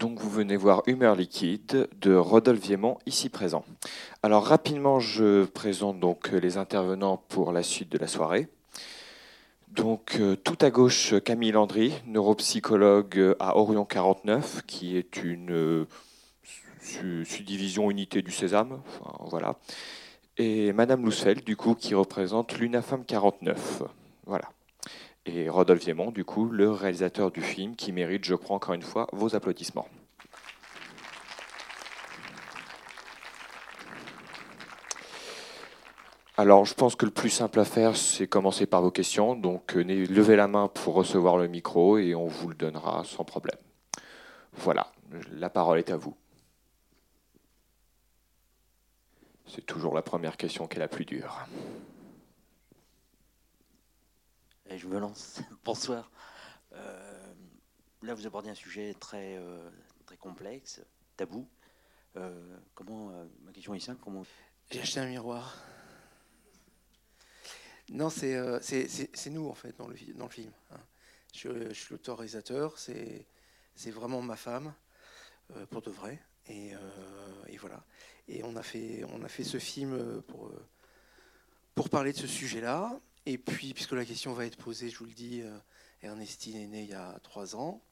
Donc vous venez voir Humeur liquide de Rodolphe Viemont, ici présent. Alors rapidement, je présente donc les intervenants pour la suite de la soirée. Donc euh, tout à gauche, Camille Landry, neuropsychologue à Orion 49, qui est une euh, subdivision unité du Sésame. voilà. Et Madame Lousfeld, du coup, qui représente l'UNAFAM 49. Voilà et Rodolphe Viemont, du coup, le réalisateur du film, qui mérite, je crois, encore une fois, vos applaudissements. Alors, je pense que le plus simple à faire, c'est commencer par vos questions. Donc, euh, levez la main pour recevoir le micro et on vous le donnera sans problème. Voilà, la parole est à vous. C'est toujours la première question qui est la plus dure je me lance. Bonsoir. Euh, là, vous abordez un sujet très, euh, très complexe, tabou. Euh, comment, ma question est simple. Comment... J'ai acheté un miroir. Non, c'est nous, en fait, dans le, film. Hein. Je, suis l'auteur-réalisateur. C'est vraiment ma femme, pour de vrai. Et, et, voilà. Et on a fait, on a fait ce film pour, pour parler de ce sujet-là. Et puis, puisque la question va être posée, je vous le dis, euh, Ernestine est née il y a trois ans.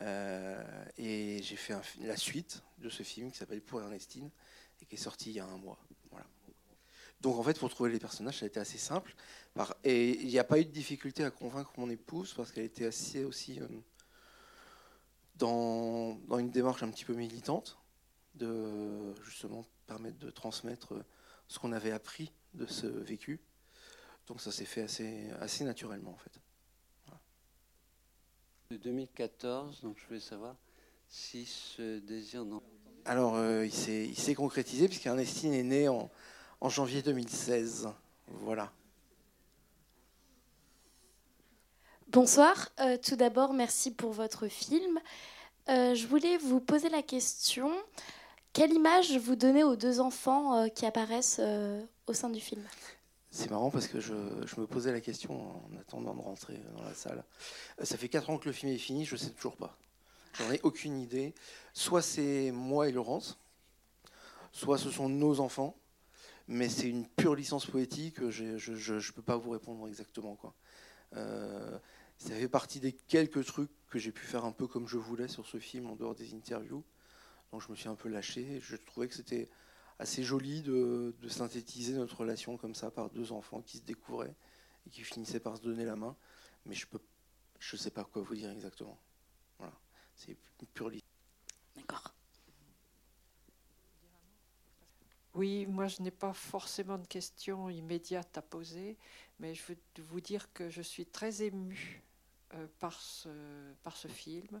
Euh, et j'ai fait la suite de ce film qui s'appelle Pour Ernestine et qui est sorti il y a un mois. Voilà. Donc en fait, pour trouver les personnages, ça a été assez simple. Et il n'y a pas eu de difficulté à convaincre mon épouse parce qu'elle était assez aussi euh, dans, dans, une démarche un petit peu militante de justement permettre de transmettre ce qu'on avait appris de ce vécu. Donc ça s'est fait assez, assez naturellement en fait. De 2014, donc je voulais savoir si ce désir... Non... Alors euh, il s'est concrétisé puisqu'Ernestine est née en, en janvier 2016. Voilà. Bonsoir. Euh, tout d'abord, merci pour votre film. Euh, je voulais vous poser la question quelle image vous donnez aux deux enfants qui apparaissent au sein du film? C'est marrant parce que je, me posais la question en attendant de rentrer dans la salle. Euh, ça fait 4 ans que le film est fini, je ne sais toujours pas. J'en ai aucune idée. Soit c'est moi et Laurence, soit ce sont nos enfants, mais c'est une pure licence poétique, je ne peux pas vous répondre exactement. Euh, ça fait partie des quelques trucs que j'ai pu faire un peu comme je voulais sur ce film en dehors des interviews. Donc je me suis un peu lâché. Je trouvais que c'était assez joli de, synthétiser notre relation comme ça par deux enfants qui se découvraient et qui finissaient par se donner la main. Mais je peux, je sais pas quoi vous dire exactement. Voilà, c'est pure D'accord. Oui, moi je n'ai pas forcément de questions immédiates à poser, mais je veux vous dire que je suis très émue euh, par, ce, par ce film.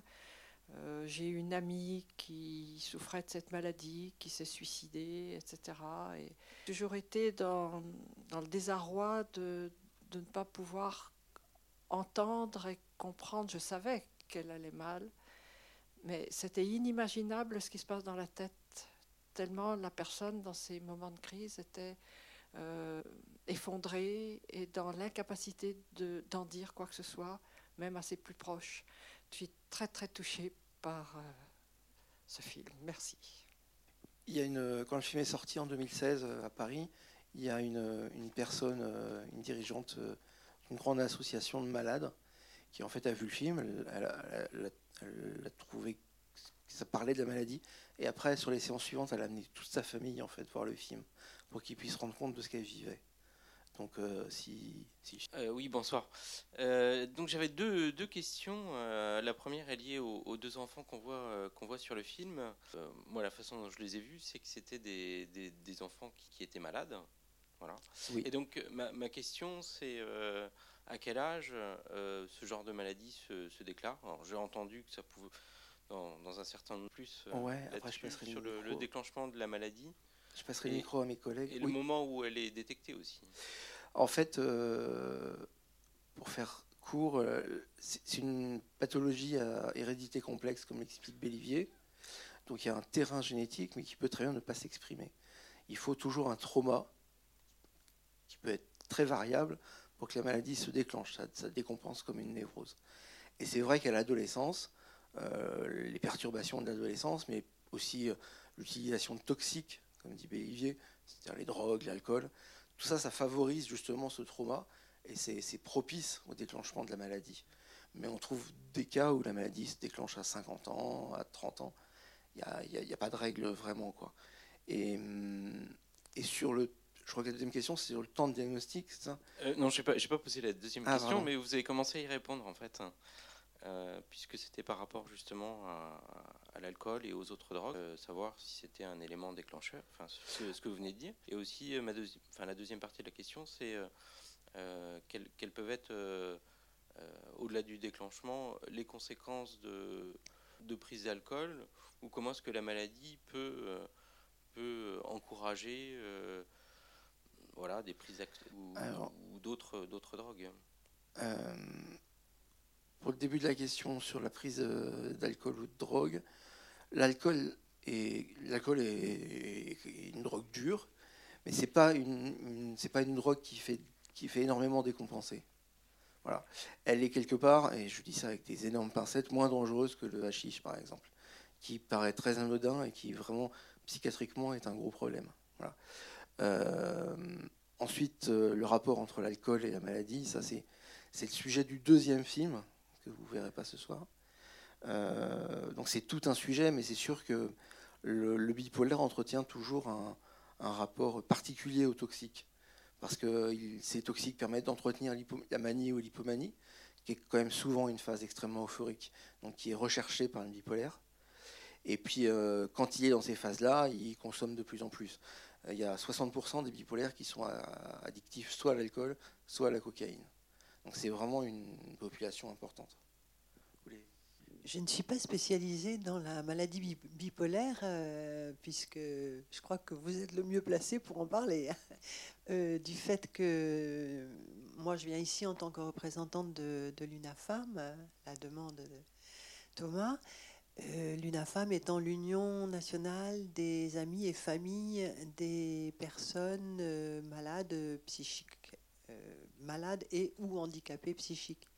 Euh, j'ai une amie qui souffrait de cette maladie, qui s'est suicidée, etc. Et j'ai toujours été dans, dans le désarroi de, de, ne pas pouvoir entendre et comprendre. Je savais qu'elle allait mal, mais c'était inimaginable ce qui se passe dans la tête, tellement la personne dans ces moments de crise était euh, effondrée et dans l'incapacité d'en dire quoi que ce soit, même à ses plus proches. Je suis très très touchée par euh, ce film. Merci. Il y a une, quand le film est sorti en 2016 euh, à Paris, il y a une, une personne, euh, une dirigeante d'une grande association de malades qui en fait a vu le film, elle, a trouvé que ça parlait de la maladie, et après sur les séances suivantes, elle a amené toute sa famille en fait voir le film pour qu'ils puissent rendre compte de ce qu'elle vivait. Donc, euh, si, euh, oui, bonsoir. Euh, donc, j'avais deux, deux questions. la première est liée aux, deux enfants qu'on voit, qu'on voit sur le film. moi, la façon dont je les ai vus, c'est que c'était des, des, enfants qui, étaient malades. Voilà. Et donc, ma, ma question, c'est à quel âge ce genre de maladie se, se déclare? Alors, j'ai entendu que ça pouvait, dans, dans un certain nombre plus, ouais, après, je sur le, le, déclenchement de la maladie. Je passerai le micro à mes collègues. Et le moment où elle est détectée aussi. En fait, euh, pour faire court, euh, c'est une pathologie à hérédité complexe, comme l'explique Bellivier. Donc il y a un terrain génétique, mais qui peut très bien ne pas s'exprimer. Il faut toujours un trauma, qui peut être très variable, pour que la maladie se déclenche. Ça, ça décompense comme une névrose. Et c'est vrai qu'à l'adolescence, les perturbations de l'adolescence, mais aussi l'utilisation de toxiques, comme dit Bélivier, c'est-à-dire les drogues, l'alcool. Tout ça, ça favorise justement ce trauma et c'est propice au déclenchement de la maladie. Mais on trouve des cas où la maladie se déclenche à 50 ans, à 30 ans. Il n'y a, pas de règle vraiment. Quoi. Et, hum, et sur le je crois que la deuxième question, c'est sur le temps de diagnostic, c'est ça? Euh, Non, je n'ai pas, pas, posé la deuxième ah, question, mais vous avez commencé à y répondre, en fait, euh, puisque c'était par rapport justement à, l'alcool et aux autres drogues, euh, savoir si c'était un élément déclencheur, enfin, ce, que vous venez de dire. Et aussi, ma enfin, la deuxième partie de la question, c'est quelles, quelles, peuvent être euh, au-delà du déclenchement, les conséquences de, de prise d'alcool ou comment est-ce que la maladie peut, euh, peut encourager euh, voilà, des prises ou, ou d'autres, d'autres drogues? Pour le début de la question sur la prise d'alcool ou de drogue, l'alcool est, une drogue dure, mais ce n'est pas une, c'est pas une drogue qui fait, qui fait énormément décompenser. Voilà. Elle est quelque part, et je dis ça avec des énormes pincettes, moins dangereuse que le hashish, par exemple, qui paraît très anodin et qui vraiment psychiatriquement est un gros problème. Euh, ensuite, euh, le rapport entre l'alcool et la maladie, ça c'est c'est le sujet du deuxième film que vous verrez pas ce soir. Euh, donc c'est tout un sujet, mais c'est sûr que le, bipolaire entretient toujours un, rapport particulier au toxique parce que ces toxiques permettent d'entretenir la manie ou l'hypomanie, qui est quand même souvent une phase extrêmement euphorique, donc qui est recherchée par le bipolaire. Et puis, euh, quand il est dans ces phases-là, il consomme de plus en plus. Il y a 60% des bipolaires qui sont addictifs soit à l'alcool, soit à la cocaïne. Donc c'est vraiment une population importante. Je ne suis pas spécialisée dans la maladie bipolaire, euh, puisque je crois que vous êtes le mieux placé pour en parler. Euh, du fait que moi, je viens ici en tant que représentante de, l'UNAFAM, la demande de Thomas. Euh, L'UNAFAM étant l'Union nationale des amis et familles des personnes malades psychiques, malades et ou handicapées psychiques.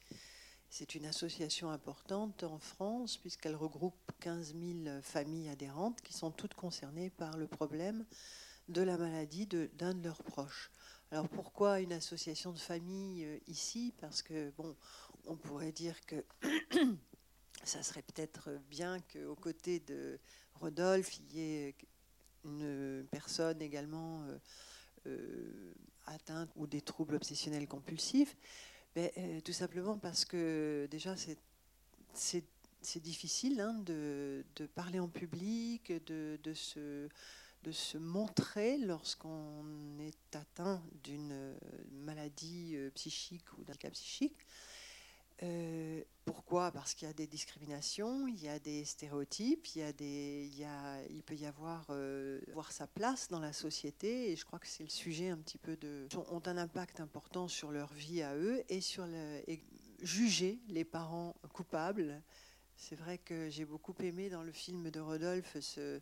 C'est une association importante en France puisqu'elle regroupe 15 000 familles adhérentes qui sont toutes concernées par le problème de la maladie d'un de, leurs proches. Alors pourquoi une association de familles euh, ici? Parce que, bon, on pourrait dire que ça serait peut-être bien qu'aux côtés de Rodolphe, il y ait une personne également euh, euh, atteinte ou des troubles obsessionnels compulsifs. Ben, euh, tout simplement parce que déjà, c'est difficile hein, de, parler en public, de, de, se, de se montrer lorsqu'on est atteint d'une maladie euh, psychique ou d'un handicap psychique. Euh, pourquoi? Parce qu'il y a des discriminations, il y a des stéréotypes, il, y a des, il, peut y avoir euh, voir sa place dans la société, et je crois que c'est le sujet un petit peu de ont un impact important sur leur vie à eux et sur le, juger les parents coupables. C'est vrai que j'ai beaucoup aimé dans le film de Rodolphe ce,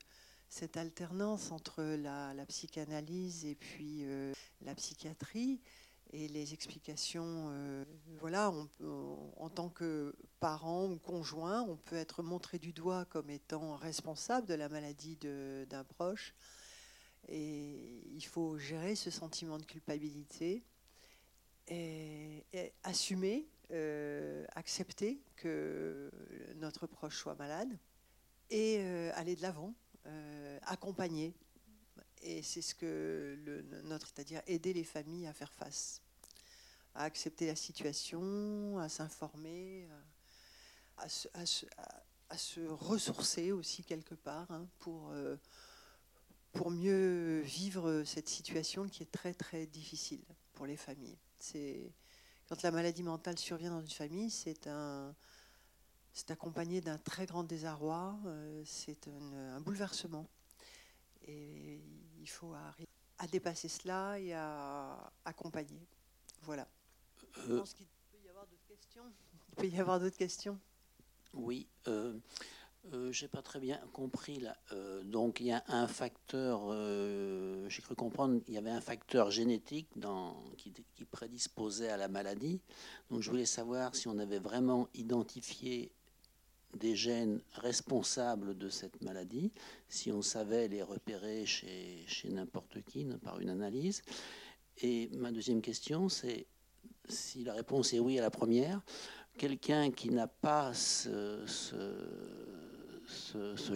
cette alternance entre la, la psychanalyse et puis euh, la psychiatrie et les explications, euh, voilà, en tant que parent ou conjoint, on peut être montré du doigt comme étant responsable de la maladie d'un proche. Et il faut gérer ce sentiment de culpabilité assumer, euh, accepter que notre proche soit malade et euh, aller de l'avant, accompagner et c'est ce que notre, c'est-à-dire aider les familles à faire face, à accepter la situation, à s'informer, à, se, ressourcer aussi quelque part hein, pour, euh, pour mieux vivre cette situation qui est très très difficile pour les familles. C'est quand la maladie mentale survient dans une famille, c'est un c'est accompagné d'un très grand désarroi, euh, c'est un, bouleversement. Il faut arriver à dépasser cela et à accompagner. Voilà. Je euh, pense qu'il peut y avoir d'autres questions. Il peut y avoir d'autres questions. Oui. Euh, euh, je n'ai pas très bien compris là. donc il y a un facteur, j'ai cru comprendre, il y avait un facteur génétique dans, qui, qui, prédisposait à la maladie. Donc je voulais savoir si on avait vraiment identifié des gènes responsables de cette maladie, si on savait les repérer chez, n'importe qui par une analyse. Et ma deuxième question, c'est si la réponse est oui à la première, quelqu'un qui n'a pas ce,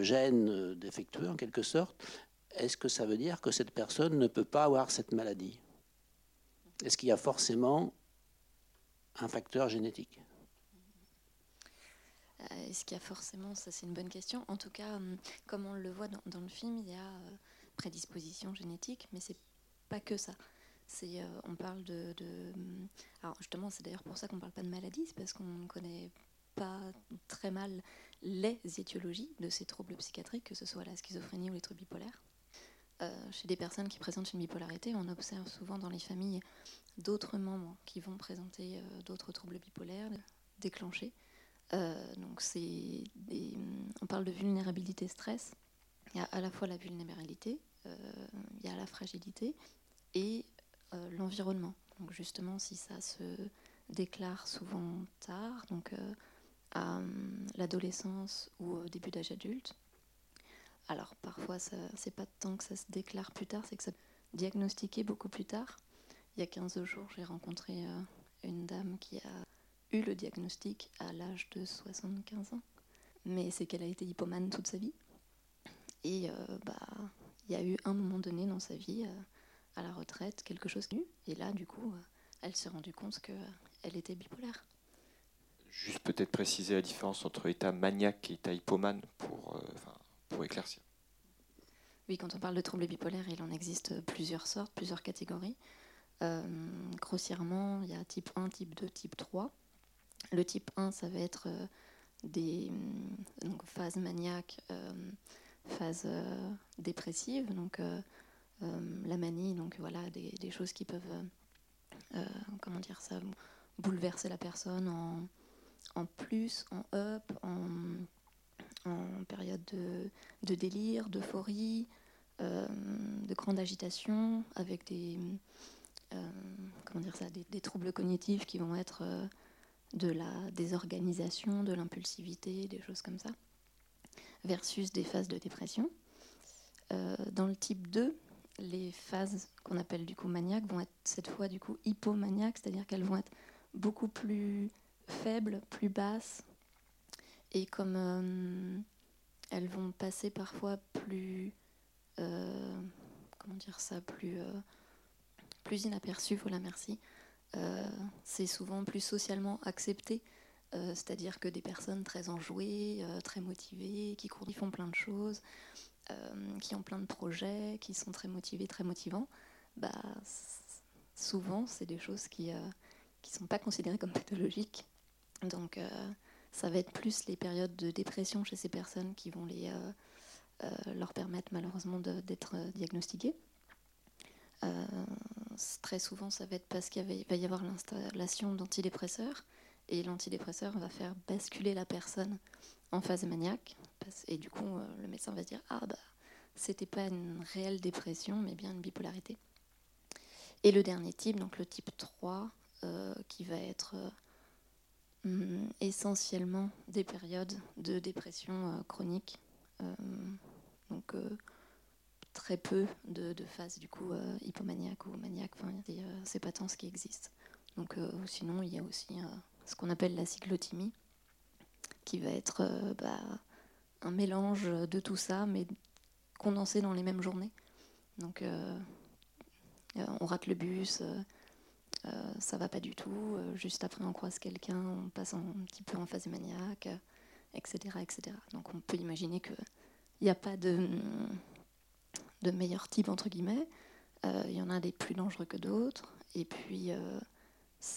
gène défectueux, en quelque sorte, est-ce que ça veut dire que cette personne ne peut pas avoir cette maladie? Est-ce qu'il y a forcément un facteur génétique? Est-ce qu'il y a forcément, ça c'est une bonne question. En tout cas, hum, comme on le voit dans, le film, il y a euh, prédisposition génétique, mais c'est pas que ça. C'est, euh, on parle de, hum, alors justement, c'est d'ailleurs pour ça qu'on parle pas de maladie, c'est parce qu'on ne connaît pas très mal les étiologies de ces troubles psychiatriques, que ce soit la schizophrénie ou les troubles bipolaires. chez des personnes qui présentent une bipolarité, on observe souvent dans les familles d'autres membres qui vont présenter d'autres troubles bipolaires déclenchés. Euh, donc c'est on parle de vulnérabilité stress. Il y a à la fois la vulnérabilité, euh, il y a la fragilité et euh, l'environnement. Donc justement, si ça se déclare souvent tard, donc à l'adolescence ou au début d'âge adulte, alors parfois c'est pas tant que ça se déclare plus tard, c'est que ça diagnostiqué beaucoup plus tard. Il y a 15 jours, j'ai rencontré une dame qui a eu le diagnostic à l'âge de 75 ans, mais c'est qu'elle a été hypomane toute sa vie. Et euh, bah, il y a eu un moment donné dans sa vie, euh, à la retraite, quelque chose qui Et là, du coup, euh, elle s'est rendue compte qu'elle était bipolaire. Juste peut-être préciser la différence entre état maniaque et état hypomane pour, pour éclaircir. Oui, quand on parle de troubles bipolaires, il en existe plusieurs sortes, plusieurs catégories. grossièrement, il y a type 1, type 2, type 3. Le type 1, ça va être euh, des euh, phases maniaques, euh, phases dépressives, donc la manie, donc voilà, des, choses qui peuvent, comment dire ça, bouleverser la personne en, plus, en up, en, période de, délire, d'euphorie, de grande agitation, avec des, comment dire ça, des, troubles cognitifs qui vont être de la désorganisation, de l'impulsivité, des choses comme ça, versus des phases de dépression. Euh, dans le type 2, les phases qu'on appelle du coup maniaques vont être cette fois du coup hypomaniaques, c'est-à-dire qu'elles vont être beaucoup plus faibles, plus basses, et comme euh, elles vont passer parfois plus, euh, comment dire ça, plus, plus inaperçues, voilà merci, c'est souvent plus socialement accepté. Euh, c'est-à-dire que des personnes très enjouées, euh, très motivées, qui font plein de choses, qui ont plein de projets, qui sont très motivés, très motivants, bah, souvent c'est des choses qui ne sont pas considérées comme pathologiques. Donc ça va être plus les périodes de dépression chez ces personnes qui vont les, leur permettre malheureusement d'être diagnostiquées. Euh, très souvent, ça va être parce qu'il va y avoir l'installation d'antidépresseurs et l'antidépresseur va faire basculer la personne en phase maniaque. Et du coup, euh, le médecin va se dire Ah, bah, c'était pas une réelle dépression, mais bien une bipolarité. Et le dernier type, donc le type 3, euh, qui va être hum, essentiellement des périodes de dépression chronique. donc, très peu de, phases du coup euh, hypomaniaque ou maniaque. Euh, c'est pas tant ce qui existe. Donc, euh, sinon, il y a aussi ce qu'on appelle la cyclothymie, qui va être bah, un mélange de tout ça, mais condensé dans les mêmes journées. Donc, on rate le bus. ça va pas du tout. juste après, on croise quelqu'un, on passe un petit peu en phase maniaque, etc., etc. Donc, on peut imaginer qu'il n'y a pas de de meilleurs types, entre guillemets. Euh, il y en a des plus dangereux que d'autres. Et puis, euh,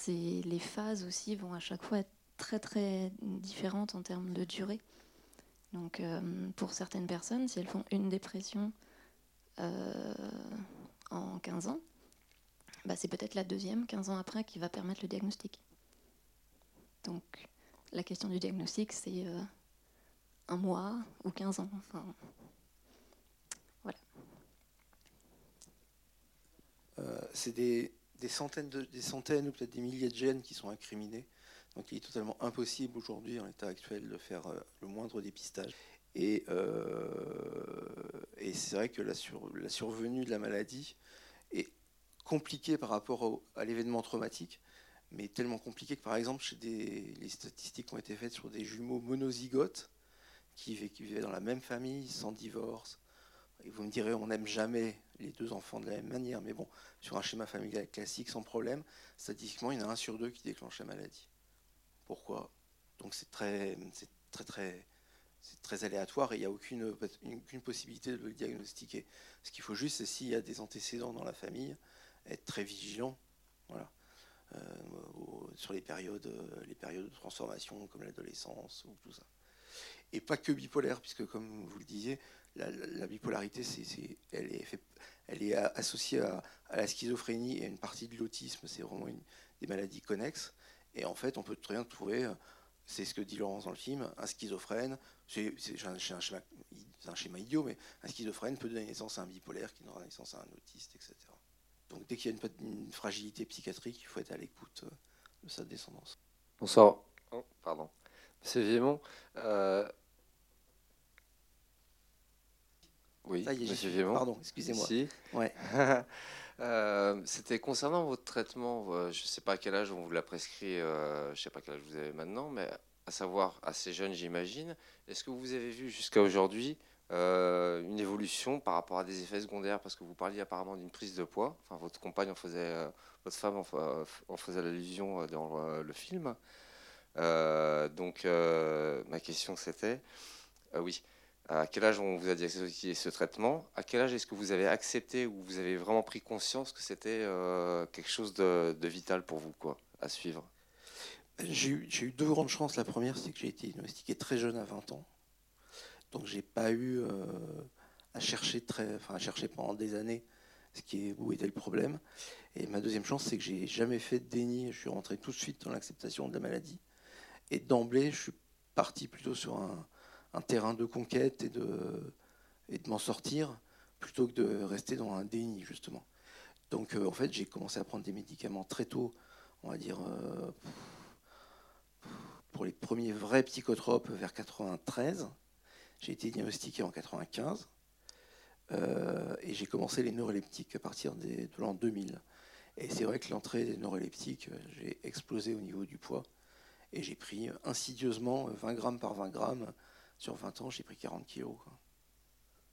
les phases aussi vont à chaque fois être très, très différentes en termes de durée. Donc, euh, pour certaines personnes, si elles font une dépression en 15 ans, bah, c'est peut-être la deuxième, 15 ans après, qui va permettre le diagnostic. Donc, la question du diagnostic, c'est un mois ou 15 ans. C'est des, centaines, des centaines ou peut-être des milliers de gènes qui sont incriminés. Donc il est totalement impossible aujourd'hui, en l'état actuel, de faire euh, le moindre dépistage. Et, euh, c'est vrai que la, sur, la, survenue de la maladie est compliquée par rapport à l'événement traumatique, mais tellement compliquée que par exemple, chez les statistiques ont été faites sur des jumeaux monozygotes qui, qui vivaient dans la même famille, sans divorce. Et vous me direz, on n'aime jamais les deux enfants de la même manière, mais bon, sur un schéma familial classique, sans problème, statistiquement, il y en a un sur deux qui déclenche la maladie. Pourquoi? Donc c'est très, très, très, très aléatoire et il n'y a aucune, aucune possibilité de le diagnostiquer. Ce qu'il faut juste, c'est s'il y a des antécédents dans la famille, être très vigilant. Voilà. Euh, sur les périodes, les périodes de transformation comme l'adolescence ou tout ça. Et pas que bipolaire, puisque comme vous le disiez, la, la bipolarité, c'est, c'est, elle, est fait, elle est associée à, à, la schizophrénie et à une partie de l'autisme, c'est vraiment une, des maladies connexes. Et en fait, on peut très bien trouver, c'est ce que dit Laurence dans le film, un schizophrène, c'est, c'est un, un, schéma, un, schéma, idiot, mais un schizophrène peut donner naissance à un bipolaire qui donnera naissance à un autiste, etc. Donc dès qu'il y a une, une fragilité psychiatrique, il faut être à l'écoute de sa descendance. Bonsoir. Oh, pardon. Monsieur Viemont, euh, Oui, Ça y est, monsieur Viemont. Pardon, excusez-moi. Si. Ouais. euh, C'était concernant votre traitement. Euh, je ne sais pas à quel âge on vous l'a prescrit. Euh, je ne sais pas quel âge vous avez maintenant, mais à savoir assez jeune, j'imagine. Est-ce que vous avez vu jusqu'à aujourd'hui euh, une évolution par rapport à des effets secondaires? Parce que vous parliez apparemment d'une prise de poids. Enfin, votre compagne en faisait, votre femme en, en faisait l'allusion dans le, le film. donc, ma question c'était, oui à quel âge on vous a diagnostiqué ce traitement? À quel âge est-ce que vous avez accepté ou vous avez vraiment pris conscience que c'était euh, quelque chose de, vital pour vous quoi, à suivre? J'ai eu, eu, deux grandes chances. La première, c'est que j'ai été diagnostiqué très jeune, à 20 ans. Donc, j'ai pas eu euh, à chercher très, enfin, à chercher pendant des années ce qui est, où était le problème. Et ma deuxième chance, c'est que j'ai jamais fait de déni. Je suis rentré tout de suite dans l'acceptation de la maladie. Et d'emblée, je suis parti plutôt sur un un terrain de conquête et de, m'en sortir plutôt que de rester dans un déni justement. Donc euh, en fait j'ai commencé à prendre des médicaments très tôt, on va dire euh, pour les premiers vrais psychotropes vers 93. J'ai été diagnostiqué en 95 euh, et j'ai commencé les neuroleptiques à partir de l'an 2000. Et c'est vrai que l'entrée des neuroleptiques, j'ai explosé au niveau du poids et j'ai pris insidieusement 20 grammes par 20 grammes sur 20 ans, j'ai pris 40 kilos. Quoi.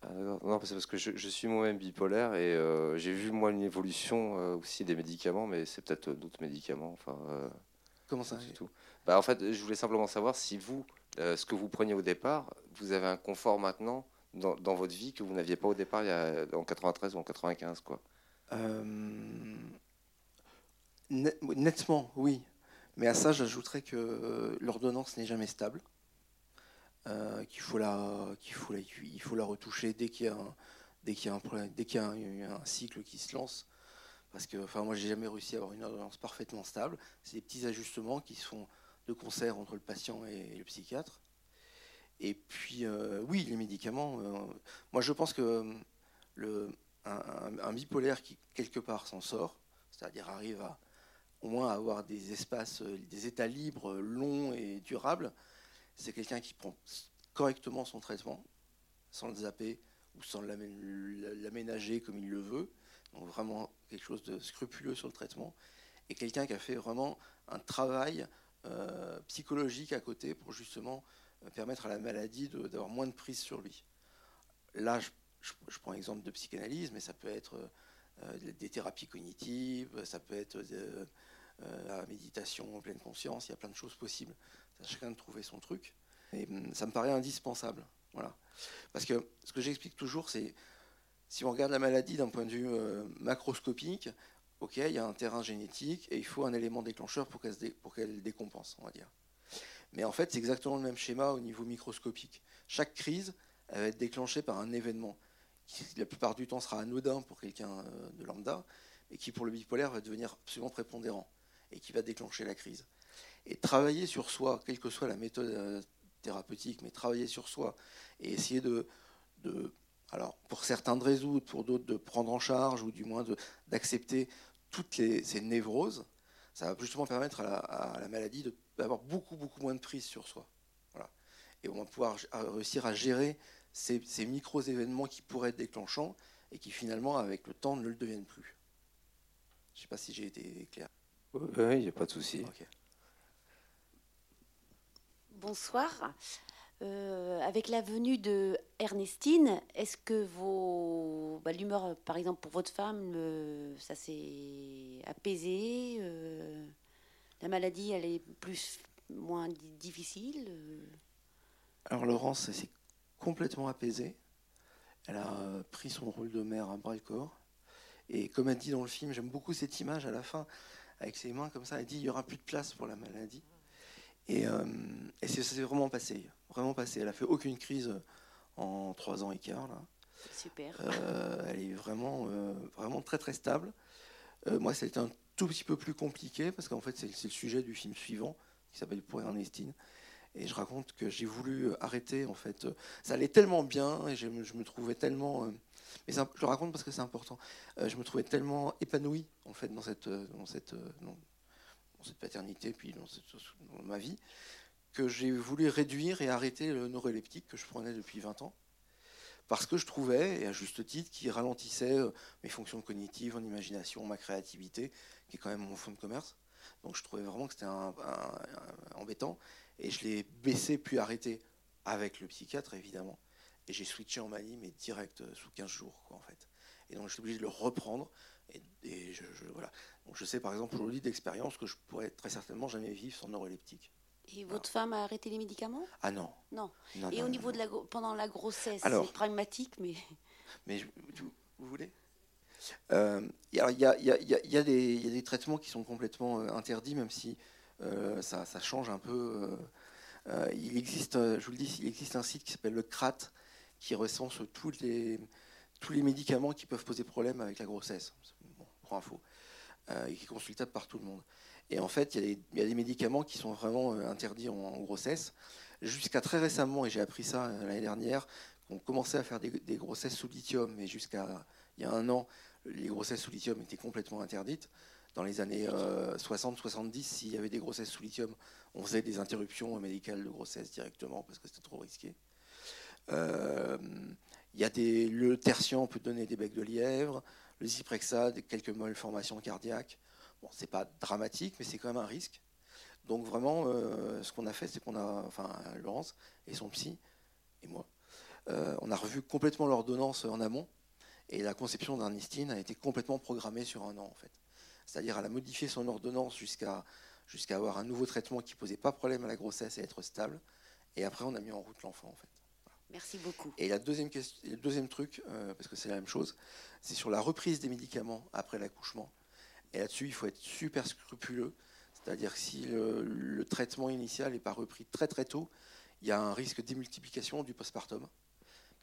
Ah, non, c'est parce que je, je suis moi-même bipolaire et euh, j'ai vu moi une évolution euh, aussi des médicaments, mais c'est peut-être d'autres médicaments. Enfin, euh, Comment ça tout. Bah, En fait, je voulais simplement savoir si vous, ce que vous preniez au départ, vous avez un confort maintenant dans, dans votre vie que vous n'aviez pas au départ il y a, en 93 ou en 95, quoi. nettement, oui. Mais à ça, j'ajouterais que l'ordonnance n'est jamais stable. Euh, qu'il faut la, qu'il faut la, il faut la retoucher dès qu'il y a un, dès qu'il y a un dès qu'il y a un, cycle qui se lance. Parce que, enfin, moi, j'ai jamais réussi à avoir une ordonnance parfaitement stable. C'est des petits ajustements qui se font de concert entre le patient et le psychiatre. Et puis, euh, oui, les médicaments. Euh, moi, je pense que le, un, bipolaire qui quelque part s'en sort, c'est-à-dire arrive à au moins à avoir des espaces, des états libres longs et durables, c'est quelqu'un qui prend correctement son traitement, sans le zapper ou sans l'aménager comme il le veut. Donc vraiment quelque chose de scrupuleux sur le traitement. Et quelqu'un qui a fait vraiment un travail euh, psychologique à côté pour justement euh, permettre à la maladie d'avoir moins de prise sur lui. Là, je, prends l'exemple de psychanalyse, mais ça peut être euh, des thérapies cognitives, ça peut être la méditation en pleine conscience, il y a plein de choses possibles chacun de trouver son truc. Et hum, ça me paraît indispensable. Voilà. Parce que ce que j'explique toujours, c'est si on regarde la maladie d'un point de vue euh, macroscopique, ok, il y a un terrain génétique et il faut un élément déclencheur pour qu'elle qu décompense, on va dire. Mais en fait, c'est exactement le même schéma au niveau microscopique. Chaque crise elle va être déclenchée par un événement qui, la plupart du temps, sera anodin pour quelqu'un euh, de lambda, et qui, pour le bipolaire, va devenir absolument prépondérant et qui va déclencher la crise. Et travailler sur soi, quelle que soit la méthode euh, thérapeutique, mais travailler sur soi et essayer de, de alors pour certains de résoudre, pour d'autres de prendre en charge ou du moins d'accepter toutes les, ces névroses, ça va justement permettre à la, à la, maladie de avoir beaucoup, beaucoup moins de prise sur soi. Voilà. Et on va pouvoir réussir à gérer ces, micro-événements qui pourraient être déclenchants et qui finalement, avec le temps, ne le deviennent plus. Je ne sais pas si j'ai été clair. Oui, il n'y a pas de souci. Bonsoir. Euh, avec la venue de Ernestine, est-ce que vos bah, l'humeur, par exemple pour votre femme, ça s'est apaisé euh, La maladie, elle est plus moins difficile euh? Alors Laurence, s'est complètement apaisée. Elle a pris son rôle de mère à bras le corps. Et comme elle dit dans le film, j'aime beaucoup cette image à la fin, avec ses mains comme ça. Elle dit il n'y aura plus de place pour la maladie. Et, euh, et ça s'est vraiment passé, vraiment passé. Elle a fait aucune crise en trois ans et quart là. Super. Euh, elle est vraiment, euh, vraiment très très stable. moi, c'était un tout petit peu plus compliqué parce qu'en fait, c'est le sujet du film suivant qui s'appelle Pour Ernestine. Et je raconte que j'ai voulu arrêter. En fait, ça allait tellement bien et je, me trouvais tellement. mais je le raconte parce que c'est important. je me trouvais tellement épanoui en fait dans cette, dans cette, cette paternité, puis dans, ma vie, que j'ai voulu réduire et arrêter le neuroleptique que je prenais depuis 20 ans. Parce que je trouvais, et à juste titre, qu'il ralentissait euh, mes fonctions cognitives, mon imagination, ma créativité, qui est quand même mon fond de commerce. Donc je trouvais vraiment que c'était un, embêtant. Et je l'ai baissé puis arrêté avec le psychiatre, évidemment. Et j'ai switché en Mali, mais direct euh, sous 15 jours, quoi, en fait. Et donc je suis obligé de le reprendre. Et, je, voilà. Donc je sais par exemple aujourd'hui d'expérience que je pourrais très certainement jamais vivre sans neuroleptique. Et votre femme a arrêté les médicaments? Ah non. Non. et au niveau de la pendant la grossesse, c'est pragmatique, mais. Mais vous, voulez? Euh, Il y, a, y, a, y, a des traitements qui sont complètement euh, interdits, même si euh, ça, ça, change un peu. il existe, je vous le dis, il existe un site qui s'appelle le CRAT, qui recense tous les, tous les médicaments qui peuvent poser problème avec la grossesse. Bon, pour info. Euh, et qui est consultable par tout le monde. Et en fait, il y, a des médicaments qui sont vraiment euh, interdits en, grossesse. Jusqu'à très récemment, et j'ai appris ça euh, l'année dernière, qu'on commençait à faire des, grossesses sous lithium, mais jusqu'à il y a un an, les grossesses sous lithium étaient complètement interdites. Dans les années 60-70, s'il y avait des grossesses sous lithium, on faisait des interruptions médicales de grossesse directement parce que c'était trop risqué. il y a des, le tertian peut donner des becs de lièvre le Zyprexa, quelques malformations cardiaques. Bon, c'est pas dramatique, mais c'est quand même un risque. Donc vraiment, euh, ce qu'on a fait, c'est qu'on a, enfin, Laurence et son psy et moi, euh, on a revu complètement l'ordonnance en amont, et la conception d'Ernestine a été complètement programmée sur un an en fait. C'est-à-dire, elle a modifié son ordonnance jusqu'à avoir un nouveau traitement qui posait pas problème à la grossesse et être stable. Et après, on a mis en route l'enfant en fait. Merci beaucoup. Et la deuxième le deuxième truc, euh, parce que c'est la même chose, c'est sur la reprise des médicaments après l'accouchement. Et là-dessus, il faut être super scrupuleux. C'est-à-dire que si le, traitement initial n'est pas repris très très tôt, il y a un risque démultiplication du postpartum,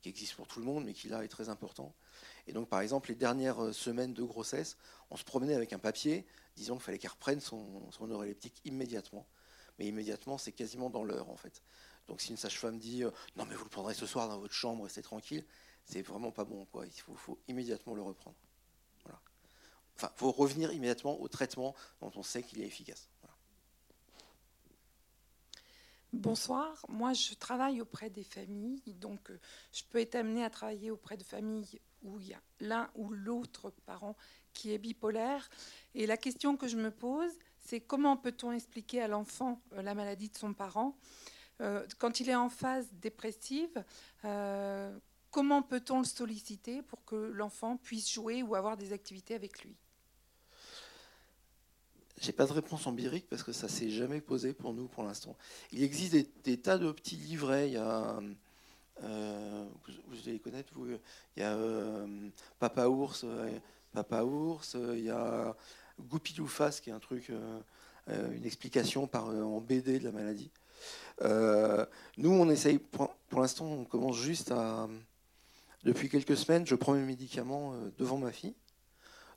qui existe pour tout le monde, mais qui là est très important. Et donc, par exemple, les dernières euh, semaines de grossesse, on se promenait avec un papier disant qu'il fallait qu'elle reprenne son, son immédiatement. Mais immédiatement, c'est quasiment dans l'heure, en fait. Donc si une sage-femme dit euh, non mais vous le prendrez ce soir dans votre chambre, restez tranquille, c'est vraiment pas bon quoi. Il faut, immédiatement le reprendre. Voilà. Enfin, faut revenir immédiatement au traitement dont on sait qu'il est efficace. Bonsoir, moi je travaille auprès des familles, donc euh, je peux être amenée à travailler auprès de familles où il y a l'un ou l'autre parent qui est bipolaire. Et la question que je me pose, c'est comment peut-on expliquer à l'enfant euh, la maladie de son parent? Quand il est en phase dépressive, euh, comment peut-on le solliciter pour que l'enfant puisse jouer ou avoir des activités avec lui? J'ai pas de réponse empirique parce que ça s'est jamais posé pour nous pour l'instant. Il existe des, tas de petits livrets. Il y a, euh, vous, allez connaître, vous, il y a Papa Ours, Papa Ours, il y a Goupiloufas qui est un truc, une explication par, en BD de la maladie. Euh, nous, on essaye, pour, l'instant, on commence juste à. Depuis quelques semaines, je prends mes médicaments euh, devant ma fille.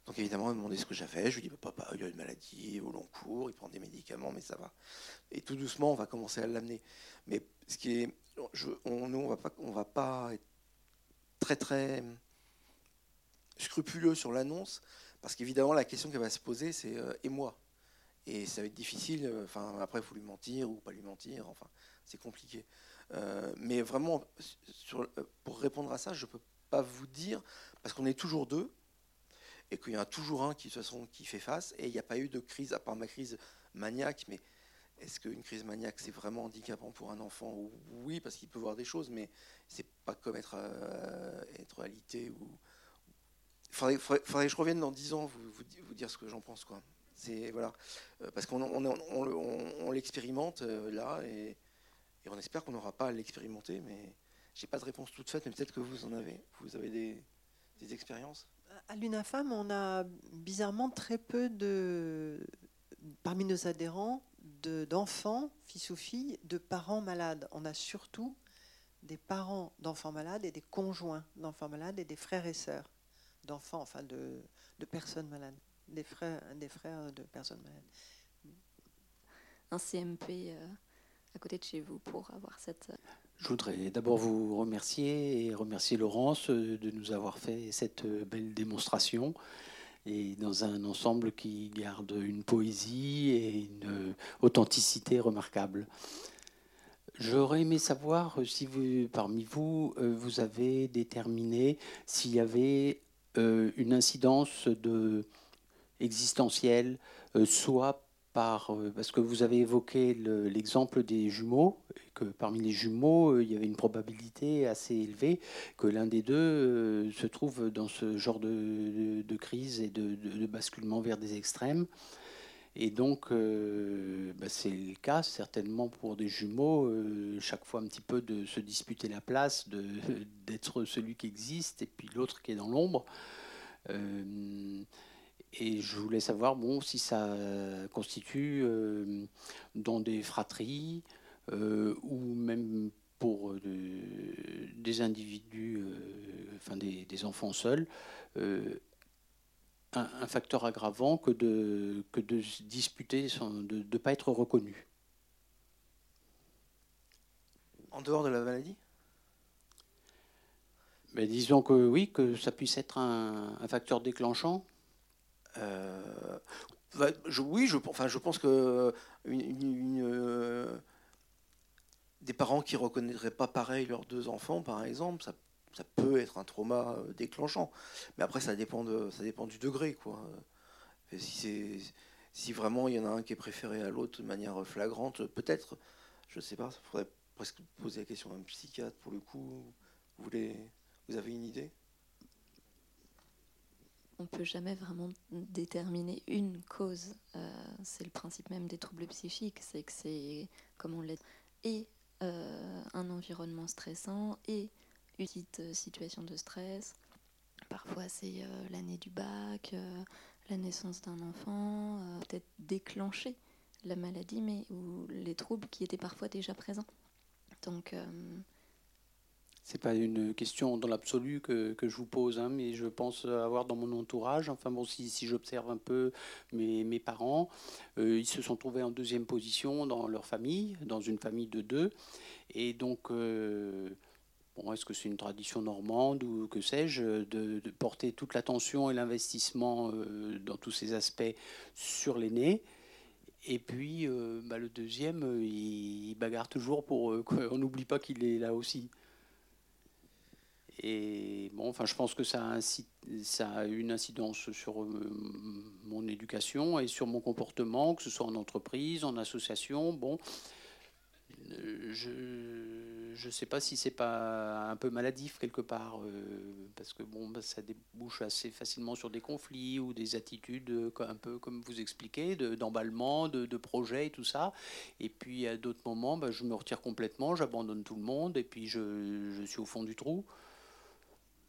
Donc évidemment, elle m'a demandé ce que j'avais. Je lui dis bah, Papa, il a une maladie au long cours, il prend des médicaments, mais ça va. Et tout doucement, on va commencer à l'amener. Mais ce qui est. Nous, on va pas, on va pas être très, très scrupuleux sur l'annonce, parce qu'évidemment, la question qui va se poser, c'est euh, Et moi? Et ça va être difficile. Enfin, après, il faut lui mentir ou pas lui mentir. Enfin, c'est compliqué. mais vraiment, sur, pour répondre à ça, je ne peux pas vous dire, parce qu'on est toujours deux, et qu'il y en a toujours un qui, fait face, et il n'y a pas eu de crise, à part ma crise maniaque, mais est-ce qu'une crise maniaque, c'est vraiment handicapant pour un enfant Oui, parce qu'il peut voir des choses, mais c'est pas comme être, euh, être alité. Ou... Il faudrait, que je revienne dans dix ans vous, vous, dire ce que j'en pense. Quoi. C'est, voilà. Euh, parce qu'on on, on, l'expérimente euh, là, et, on espère qu'on n'aura pas à l'expérimenter, mais j'ai pas de réponse toute faite, mais peut-être que vous en avez. Vous avez des, expériences? À l'UNAFAM, on a bizarrement très peu de, parmi nos adhérents, d'enfants, fils ou filles, de parents malades. On a surtout des parents d'enfants malades et des conjoints d'enfants malades et des frères et sœurs d'enfants, enfin de, personnes malades, des frères, des frères de personnes malades. Un CMP euh, à côté de chez vous pour avoir cette... Euh, Je voudrais d'abord vous remercier et remercier Laurence euh, de nous avoir fait cette belle démonstration et dans un ensemble qui garde une poésie et une authenticité remarquable. J'aurais aimé savoir si vous, parmi vous, vous avez déterminé s'il y avait une incidence de, existentielle, euh, soit euh, parce que vous avez évoqué l'exemple des jumeaux, que parmi les jumeaux, euh, il y avait une probabilité assez élevée que l'un des deux se trouve dans ce genre de, crise et de, basculement vers des extrêmes. Et donc, bah, c'est le cas certainement pour des jumeaux, chaque fois un petit peu de se disputer la place, d'être celui qui existe et puis l'autre qui est dans l'ombre. Et je voulais savoir bon, si ça constitue euh, dans des fratries euh, ou même pour euh, des individus, enfin des, enfants seuls, un, facteur aggravant que de, que de se disputer, de ne pas être reconnu. En dehors de la maladie? Mais Disons que oui, que ça puisse être un facteur déclenchant. Euh, je, oui, je, pense que euh, des parents qui ne reconnaîtraient pas pareil leurs deux enfants, par exemple, ça, peut être un trauma euh, déclenchant. Mais après, ça dépend, du degré. Si, vraiment il y en a un qui est préféré à l'autre de manière flagrante, peut-être, je ne sais pas, il faudrait presque poser la question à un psychiatre pour le coup. Vous avez une idée? On ne peut jamais vraiment déterminer une cause. Euh, c'est le principe même des troubles psychiques, c'est que c'est, comme on l'a et euh, un environnement stressant et une petite euh, situation de stress. Parfois c'est l'année du bac, la naissance d'un enfant, peut-être déclencher la maladie, mais ou les troubles qui étaient parfois déjà présents. Donc c'est pas une question dans l'absolu que, que, je vous pose, hein, mais je pense avoir dans mon entourage, enfin bon, si, si j'observe un peu mes, mes parents, euh, ils se sont trouvés en deuxième position dans leur famille, dans une famille de deux, et donc, euh, bon, est-ce que c'est une tradition normande ou que sais-je, de, porter toute l'attention et l'investissement euh, dans tous ces aspects sur l'aîné? Et puis, bah, le deuxième, il, bagarre toujours pour qu'on n'oublie pas qu'il est là aussi. Et bon, enfin, je pense que ça a, ça une incidence sur euh, mon éducation et sur mon comportement, que ce soit en entreprise, en association. Bon, euh, je ne sais pas si c'est pas un peu maladif quelque part, euh, parce que bon, bah, ça débouche assez facilement sur des conflits ou des attitudes un peu comme vous expliquez, d'emballement, de, de, projet et tout ça. Et puis à d'autres moments, bah, je me retire complètement, j'abandonne tout le monde et puis je, je suis au fond du trou.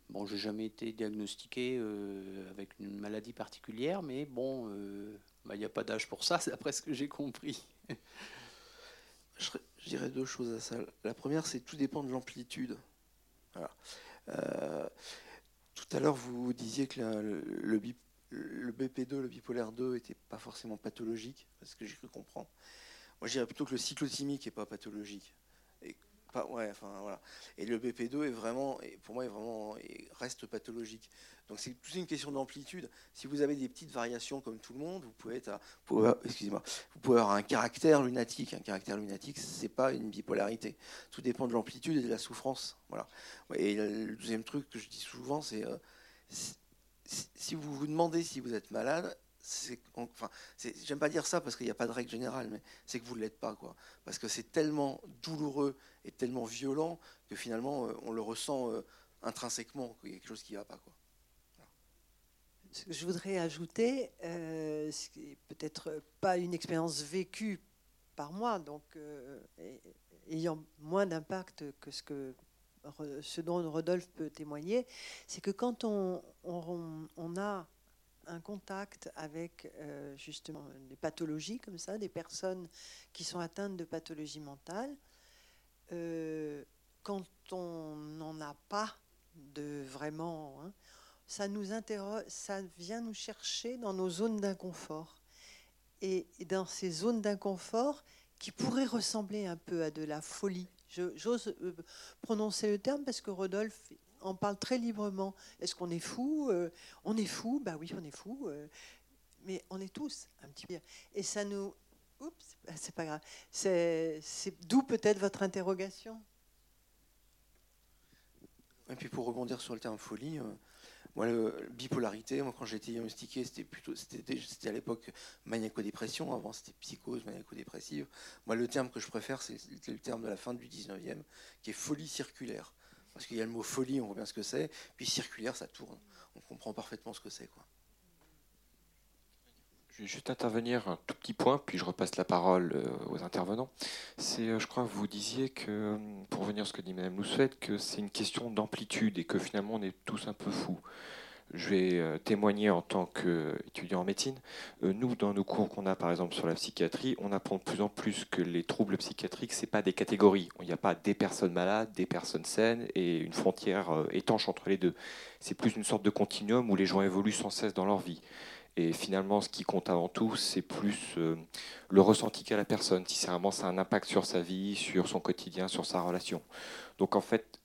Bon, j'ai jamais été diagnostiqué euh, avec une maladie particulière, mais bon, euh, bah, il n'y a pas d'âge pour ça, d'après ce que j'ai compris. je, dirais deux choses à ça. La première, c'est tout dépend de l'amplitude. Euh, tout à l'heure, vous disiez que le, le, BP2, le bipolaire 2, n'était pas forcément pathologique, parce que j'ai cru comprendre. Moi, je dirais plutôt que le cyclotimique n'est pas pathologique. Et le BP2 est vraiment, pour moi, est vraiment, reste pathologique. Donc c'est toute une question d'amplitude. Si vous avez des petites variations comme tout le monde, vous pouvez être, excusez-moi, vous pouvez avoir un caractère lunatique. Un caractère lunatique, c'est pas une bipolarité. Tout dépend de l'amplitude et de la souffrance. Voilà. Et le deuxième truc que je dis souvent, c'est euh, si vous vous demandez si vous êtes malade, c'est, enfin, j'aime pas dire ça parce qu'il n'y a pas de règle générale, mais c'est que vous ne l'êtes pas, quoi. Parce que c'est tellement douloureux et tellement violent que finalement, euh, on le ressent euh, intrinsèquement qu'il y a quelque chose qui ne va pas, quoi. Ce que je voudrais ajouter, euh, ce qui n'est peut-être pas une expérience vécue par moi, donc ayant moins d'impact que ce que ce dont Rodolphe peut témoigner, c'est que quand on, on a un contact avec euh, justement des pathologies comme ça, des personnes qui sont atteintes de pathologies mentales, euh, quand on n'en a pas de vraiment, hein, ça nous interroge, ça vient nous chercher dans nos zones d'inconfort. Et dans ces zones d'inconfort qui pourraient ressembler un peu à de la folie. J'ose euh, prononcer le terme parce que Rodolphe on parle très librement. Est-ce qu'on est fou euh, On est fou, bah oui, on est fou. Mais on est tous un petit peu. Et ça nous. Oups, c'est pas grave. D'où peut-être votre interrogation. Et puis pour rebondir sur le terme folie, euh, moi, le, bipolarité, moi quand j'ai été diagnostiqué, c'était plutôt, c'était à l'époque maniaco-dépression, avant c'était psychose maniaco-dépressive. Moi, le terme que je préfère, c'est le terme de la fin du 19e, qui est folie circulaire parce qu'il y a le mot folie, on voit bien ce que c'est, puis circulaire, ça tourne. On comprend parfaitement ce que c'est. Quoi. Je vais juste intervenir un tout petit point, puis je repasse la parole euh, aux intervenants. C'est, euh, je crois vous disiez que, euh, pour revenir à ce que dit Mme Loussuette, que c'est une question d'amplitude et que finalement on est tous un peu fous je vais témoigner en tant qu'étudiant en médecine. Nous, dans nos cours qu'on a par exemple sur la psychiatrie, on apprend de plus en plus que les troubles psychiatriques, ce n'est pas des catégories. Il n'y a pas des personnes malades, des personnes saines et une frontière étanche entre les deux. C'est plus une sorte de continuum où les gens évoluent sans cesse dans leur vie. Et finalement, ce qui compte avant tout, c'est plus le ressenti qu'a la personne, si vraiment ça un impact sur sa vie, sur son quotidien, sur sa relation. Donc en fait,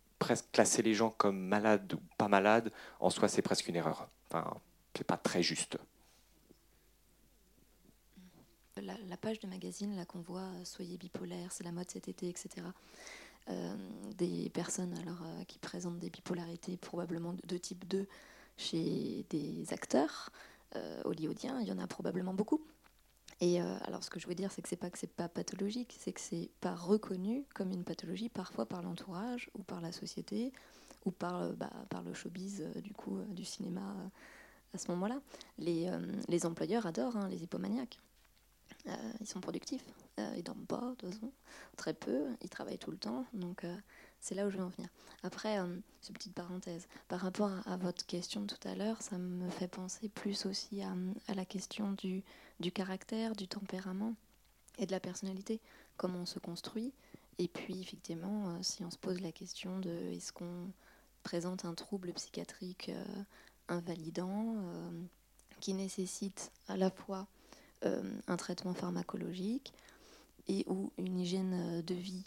classer les gens comme malades ou pas malades, en soi, c'est presque une erreur. Enfin, c'est pas très juste. La, page de magazine là qu'on voit, euh, soyez bipolaire, c'est la mode cet été, etc. Euh, des personnes alors euh, qui présentent des bipolarités probablement de, type 2 chez des acteurs hollywoodiens, il y en a probablement beaucoup. Et euh, alors, ce que je veux dire, c'est que c'est pas que c'est pas pathologique, c'est que c'est pas reconnu comme une pathologie, parfois par l'entourage ou par la société ou par, euh, bah, le showbiz euh, du cinéma à ce moment-là. Les, employeurs adorent hein, les hypomaniaques. ils sont productifs, ils dorment pas de toute façon, très peu, ils travaillent tout le temps, donc c'est là où je veux en venir. Après, euh, cette petite parenthèse, par rapport à, votre question tout à l'heure, ça me fait penser plus aussi à, la question du, caractère, du tempérament et de la personnalité, comment on se construit. Et puis, effectivement, euh, si on se pose la question de est-ce qu'on présente un trouble psychiatrique euh, invalidant qui nécessite à la fois un traitement pharmacologique et ou une hygiène de vie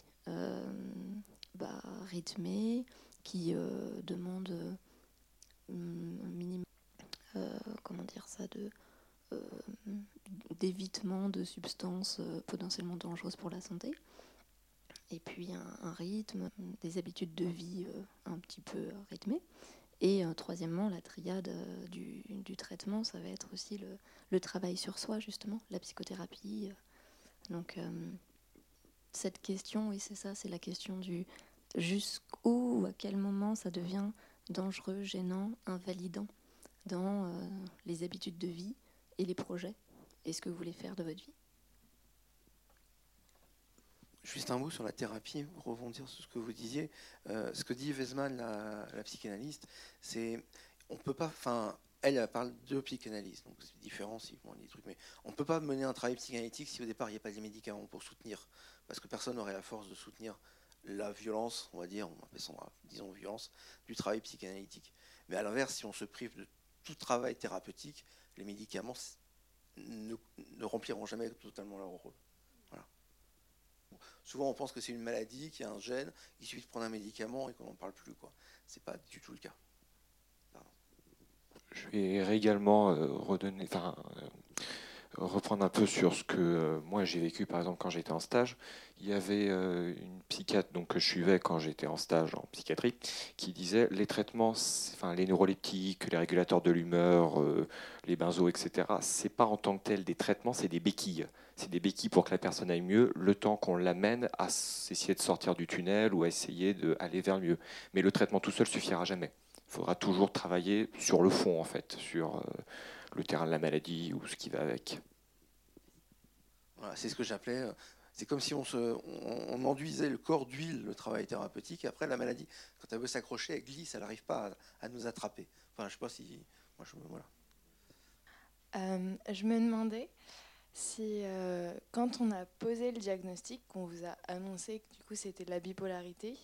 bah, rythmé, qui euh, demande euh, un minimum, euh, comment dire ça, de d'évitement de substances potentiellement dangereuses pour la santé. Et puis un, rythme, des habitudes de vie un petit peu rythmées. Et troisièmement, la triade du, traitement, ça va être aussi le, le, travail sur soi, justement, la psychothérapie. donc, cette question, oui, c'est ça, c'est la question du jusqu'où ou à quel moment ça devient dangereux, gênant, invalidant dans euh, les habitudes de vie et les projets et ce que vous voulez faire de votre vie? Juste un mot sur la thérapie, pour rebondir sur ce que vous disiez. Euh, ce que dit Weisman, la, la psychanalyste, c'est on peut pas, enfin, elle, parle de psychanalyse, donc c'est différent si bon, des trucs, mais on ne peut pas mener un travail psychanalytique si au départ il n'y a pas de médicaments pour soutenir, parce que personne n'aurait la force de soutenir la violence, on va dire, disons violence, du travail psychanalytique. Mais à l'inverse, si on se prive de tout travail thérapeutique, les médicaments ne, rempliront jamais totalement leur rôle. Souvent, on pense que c'est une maladie, qu'il y a un gène, il suffit de prendre un médicament et qu'on n'en parle plus. Ce n'est pas du tout le cas. Je vais également euh, redonner, euh, reprendre un peu sur ce que euh, moi j'ai vécu par exemple quand j'étais en stage. Il y avait une psychiatre donc, que je suivais quand j'étais en stage en psychiatrie qui disait les traitements, enfin, les neuroleptiques, les régulateurs de l'humeur, les benzos, etc., c'est pas en tant que tel des traitements, c'est des béquilles. C'est des béquilles pour que la personne aille mieux, le temps qu'on l'amène à essayer de sortir du tunnel ou à essayer d'aller vers mieux. Mais le traitement tout seul suffira jamais. Il faudra toujours travailler sur le fond, en fait, sur euh, le terrain de la maladie ou ce qui va avec. Voilà, c'est ce que j'appelais. Euh, c'est comme si on, se, on, enduisait le corps d'huile, le travail thérapeutique. Et après, la maladie, quand elle veut s'accrocher, elle glisse, elle n'arrive pas à, nous attraper. Enfin, je sais pas si. Moi, je, voilà. Euh, je me demandais si, quand on a posé le diagnostic, qu'on vous a annoncé que du coup c'était la bipolarité,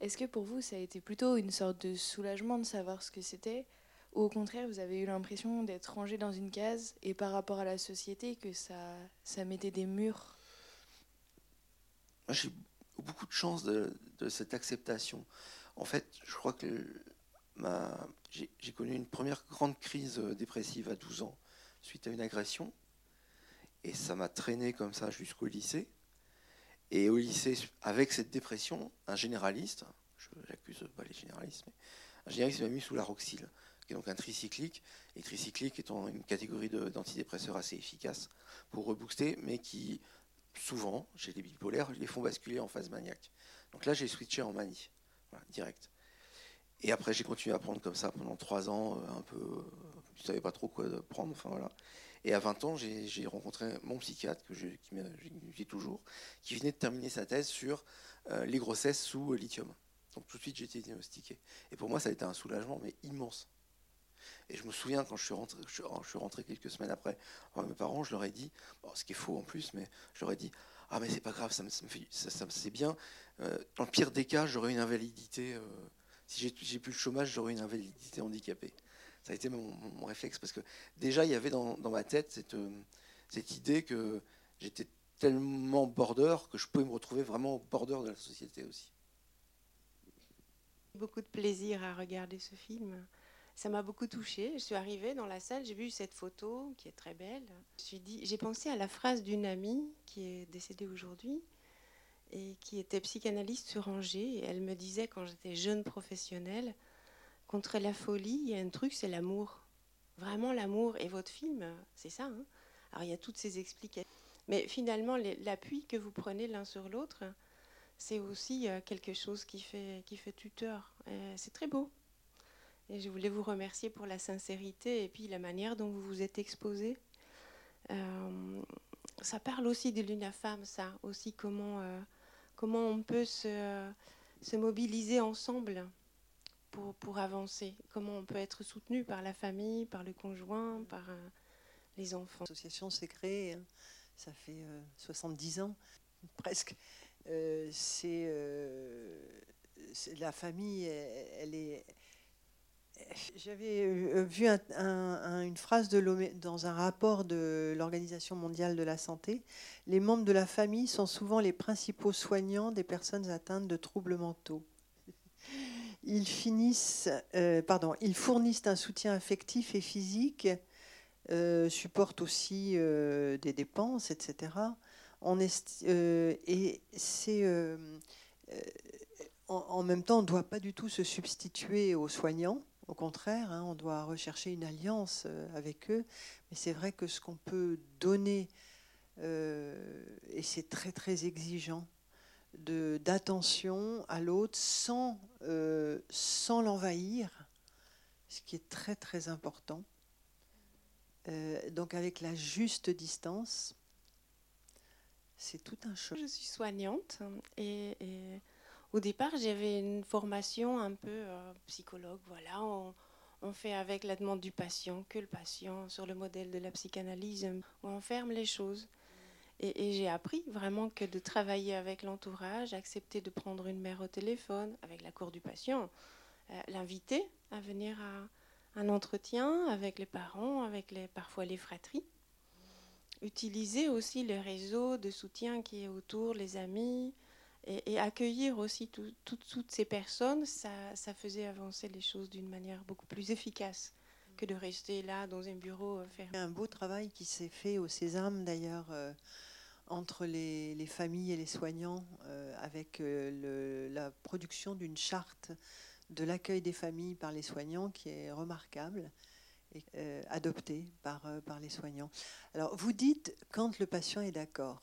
est-ce que pour vous, ça a été plutôt une sorte de soulagement de savoir ce que c'était Ou au contraire, vous avez eu l'impression d'être rangé dans une case et par rapport à la société, que ça, ça mettait des murs J'ai beaucoup de chance de, cette acceptation. En fait, je crois que j'ai connu une première grande crise dépressive à 12 ans suite à une agression. Et ça m'a traîné comme ça jusqu'au lycée. Et au lycée, avec cette dépression, un généraliste, je n'accuse pas les généralistes, mais un généraliste m'a mis sous la roxyle, qui est donc un tricyclique, et tricyclique étant une catégorie d'antidépresseurs assez efficace pour rebooster, mais qui, souvent, chez les bipolaires, les font basculer en phase maniaque. Donc là, j'ai switché en manie, direct. Et après, j'ai continué à prendre comme ça pendant trois ans, euh, un peu, je ne savais pas trop quoi prendre, enfin voilà. Et à 20 ans, j'ai rencontré mon psychiatre, que j'ai toujours, qui venait de terminer sa thèse sur euh, les grossesses sous lithium. Donc tout de suite, j'ai été diagnostiqué. Et pour moi, ça a été un soulagement, mais immense. Et je me souviens quand je suis rentré, je suis rentré quelques semaines après, mes parents, je leur ai dit, ce qui est faux en plus, mais je leur ai dit, ah mais c'est pas grave, ça me, fait, ça, c'est bien. Euh, dans le pire des cas, j'aurais une invalidité. Euh, si j'ai plus le chômage, j'aurais une invalidité handicapée ça a été mon, réflexe parce que déjà il y avait dans, ma tête cette, euh, cette idée que j'étais tellement border que je pouvais me retrouver vraiment au border de la société aussi. Beaucoup de plaisir à regarder ce film. Ça m'a beaucoup touchée. Je suis arrivée dans la salle, j'ai vu cette photo qui est très belle. J'ai pensé à la phrase d'une amie qui est décédée aujourd'hui et qui était psychanalyste sur Angers. elle me disait quand j'étais jeune professionnelle, Contre la folie, il y a un truc, c'est l'amour. Vraiment l'amour. Et votre film, c'est ça. Hein. Alors il y a toutes ces explications. Mais finalement, l'appui que vous prenez l'un sur l'autre, c'est aussi euh, quelque chose qui fait tuteur. C'est très beau. Et je voulais vous remercier pour la sincérité et puis la manière dont vous vous êtes exposé. Euh, ça parle aussi de l'UNAFAM, ça. Aussi comment, euh, comment on peut se, se mobiliser ensemble pour, avancer Comment on peut être soutenu par la famille, par le conjoint, par euh, les enfants L'association s'est créée, hein. ça fait 70 euh, ans presque. C'est la famille, elle, est. J'avais vu une phrase de dans un rapport de l'Organisation mondiale de la santé. Les membres de la famille sont souvent les principaux soignants des personnes atteintes de troubles mentaux ils, finissent, euh, pardon, ils fournissent un soutien affectif et physique, euh, supportent aussi euh, des dépenses, etc. En, même temps, on ne doit pas du tout se substituer aux soignants. Au contraire, hein, on doit rechercher une alliance avec eux. Mais c'est vrai que ce qu'on peut donner, et c'est très très exigeant, d'attention à l'autre sans, euh, sans l'envahir, ce qui est très très important. Euh, donc avec la juste distance, c'est tout un choc. Je suis soignante et, au départ j'avais une formation un peu euh, psychologue. Voilà, on, fait avec la demande du patient, que le patient, sur le modèle de la psychanalyse, on ferme les choses. Et, j'ai appris vraiment que de travailler avec l'entourage, accepter de prendre une mère au téléphone, avec l'accord du patient, euh, l'inviter à venir à un entretien avec les parents, avec parfois les fratries. utiliser aussi les réseaux de soutien qui est autour, les amis, et, accueillir aussi toutes ces personnes, ça, faisait avancer les choses d'une manière beaucoup plus efficace que de rester là dans un bureau fermé. Un beau travail qui s'est fait au Sésame d'ailleurs entre les, les, familles et les soignants avec le, la production d'une charte de l'accueil des familles par les soignants qui est remarquable et euh, adoptée euh, par les soignants. Alors, vous dites quand le patient est d'accord.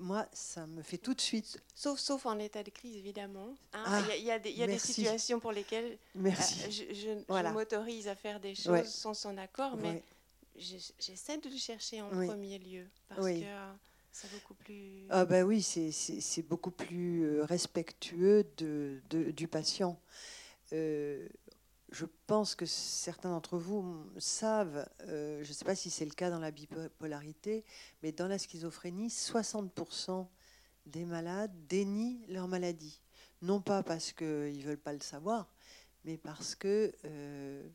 Moi, ça me fait tout de suite. Sauf, sauf en état de crise, évidemment. Hein. Ah, il y a, des, y a des, situations pour lesquelles euh, je, je, m'autorise à faire des choses sans son accord, mais j'essaie de le chercher en premier lieu. Parce que c'est beaucoup plus. Ah, ben oui, c'est beaucoup plus respectueux de, de du patient. Euh, je pense que certains d'entre vous savent, euh, je ne sais pas si c'est le cas dans la bipolarité, mais dans la schizophrénie, 60% des malades dénient leur maladie. Non pas parce qu'ils ne veulent pas le savoir, mais parce que, euh,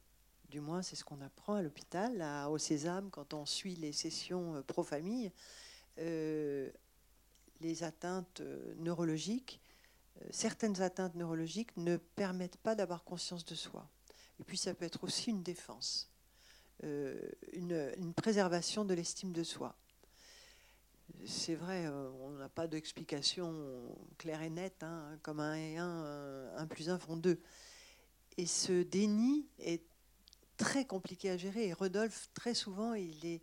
du moins c'est ce qu'on apprend à l'hôpital, au Sésame, quand on suit les sessions pro-famille, les atteintes neurologiques euh, certaines atteintes neurologiques ne permettent pas d'avoir conscience de soi. Et puis ça peut être aussi une défense, euh, une, préservation de l'estime de soi. C'est vrai, euh, on n'a pas d'explication claire et nette, hein, comme un et un, un plus un font deux. Et ce déni est très compliqué à gérer. Et Rodolphe, très souvent, il est,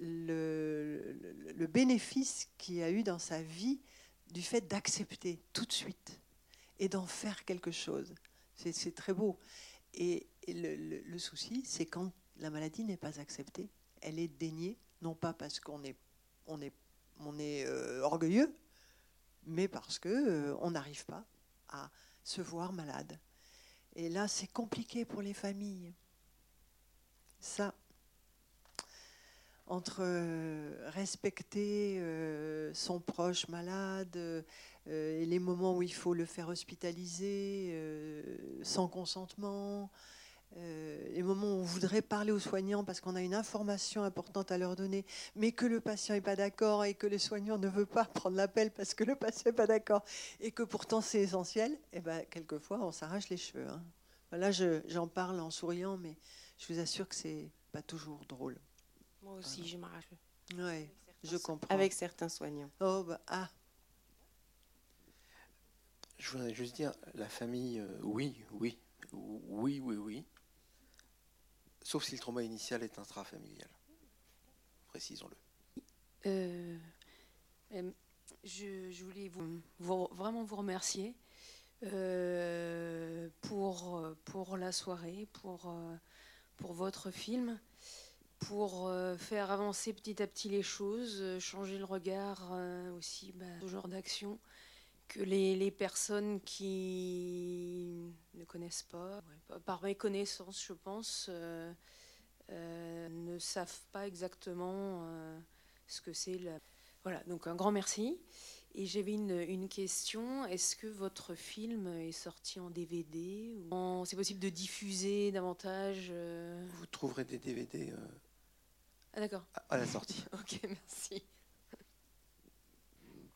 le, le bénéfice qu'il a eu dans sa vie du fait d'accepter tout de suite et d'en faire quelque chose. C'est très beau. Et, le, souci, c'est quand la maladie n'est pas acceptée, elle est déniée, non pas parce qu'on est, on est, on est euh, orgueilleux, mais parce que euh, on n'arrive pas à se voir malade. Et là, c'est compliqué pour les familles. Ça, entre euh, respecter euh, son proche malade euh, et les moments où il faut le faire hospitaliser sans consentement, les moments où on voudrait parler aux soignants parce qu'on a une information importante à leur donner, mais que le patient n'est pas d'accord et que le soignant ne veut pas prendre l'appel parce que le patient n'est pas d'accord et que pourtant c'est essentiel, et eh ben, quelquefois on s'arrache les cheveux. Hein. Là, j'en parle en souriant, mais je vous assure que c'est pas toujours drôle. Moi aussi, je m'arrache. Oui, je comprends. Avec certains soignants. Oh, bah, ah. Je voudrais juste dire, la famille, euh, oui, oui, oui, oui, oui. Sauf si le trauma initial est intrafamilial. Précisons-le. Euh, euh, je, voulais vous, vraiment vous remercier pour, pour la soirée, pour, pour votre film pour euh, faire avancer petit à petit les choses, euh, changer le regard euh, aussi, bah, ce genre d'action que les, personnes qui ne connaissent pas, par méconnaissance je pense, ne savent pas exactement ce que c'est. La... Voilà, donc un grand merci. Et j'avais une, une, question. Est-ce que votre film est sorti en DVD C'est possible de diffuser davantage Vous trouverez des DVD ah, d'accord. À la sortie. ok, merci.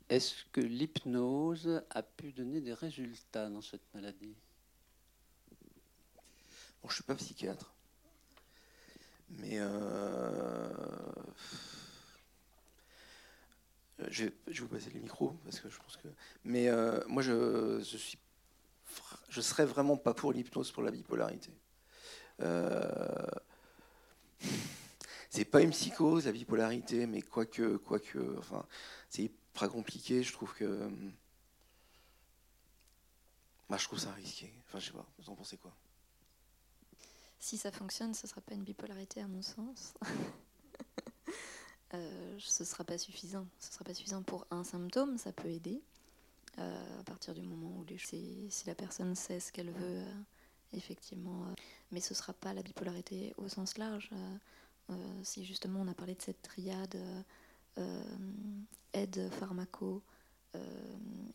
Est-ce que l'hypnose a pu donner des résultats dans cette maladie? Bon, je suis pas psychiatre, mais euh, je, vais, je, vais, vous passer le micro parce que je pense que. Mais euh, moi, je, je suis, je serais vraiment pas pour l'hypnose pour la bipolarité. Euh, c'est pas une psychose, la bipolarité, mais quoique, quoique, enfin, c'est très compliqué. Je trouve que, moi, bah, je trouve ça risqué. Enfin, je sais pas. Vous en pensez quoi? Si ça fonctionne, ce sera pas une bipolarité à mon sens. euh, ce sera pas suffisant. Ce sera pas suffisant pour un symptôme. Ça peut aider. Euh, à partir du moment où les, si, si, la personne sait ce qu'elle veut, euh, effectivement. Euh, mais ce sera pas la bipolarité au sens large. Euh, si justement on a parlé de cette triade euh, euh, aide pharmaco,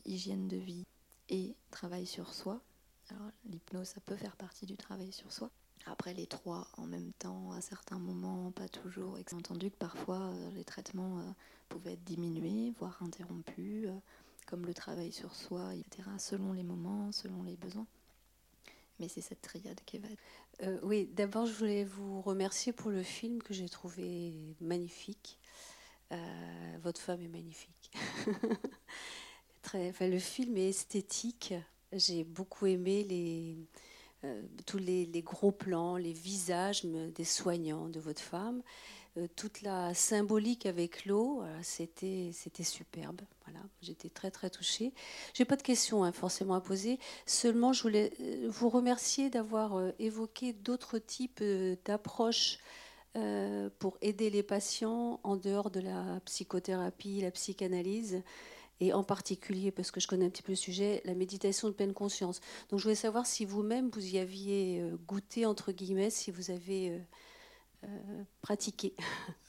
hygiène de vie et travail sur soi. Alors l'hypnose, ça peut faire partie du travail sur soi. Après, les trois en même temps, à certains moments, pas toujours. Et entendu que parfois, les traitements pouvaient être diminués, voire interrompus, comme le travail sur soi, etc., selon les moments, selon les besoins. Mais c'est cette triade qui va. Euh, oui, d'abord, je voulais vous remercier pour le film que j'ai trouvé magnifique. Euh, votre femme est magnifique. Enfin, le film est esthétique. J'ai beaucoup aimé les, euh, tous les, gros plans, les visages des soignants de votre femme, toute la symbolique avec l'eau, euh, c'était superbe. Voilà, j'étais très très touchée. J'ai pas de questions hein, forcément à poser. Seulement, je voulais euh, vous remercier d'avoir euh, évoqué d'autres types euh, d'approches euh, pour aider les patients en dehors de la psychothérapie, la psychanalyse, et en particulier, parce que je connais un petit peu le sujet, la méditation de pleine conscience. Donc je voulais savoir si vous-même, vous y aviez euh, goûté, entre guillemets, si vous avez euh, euh, pratiqué.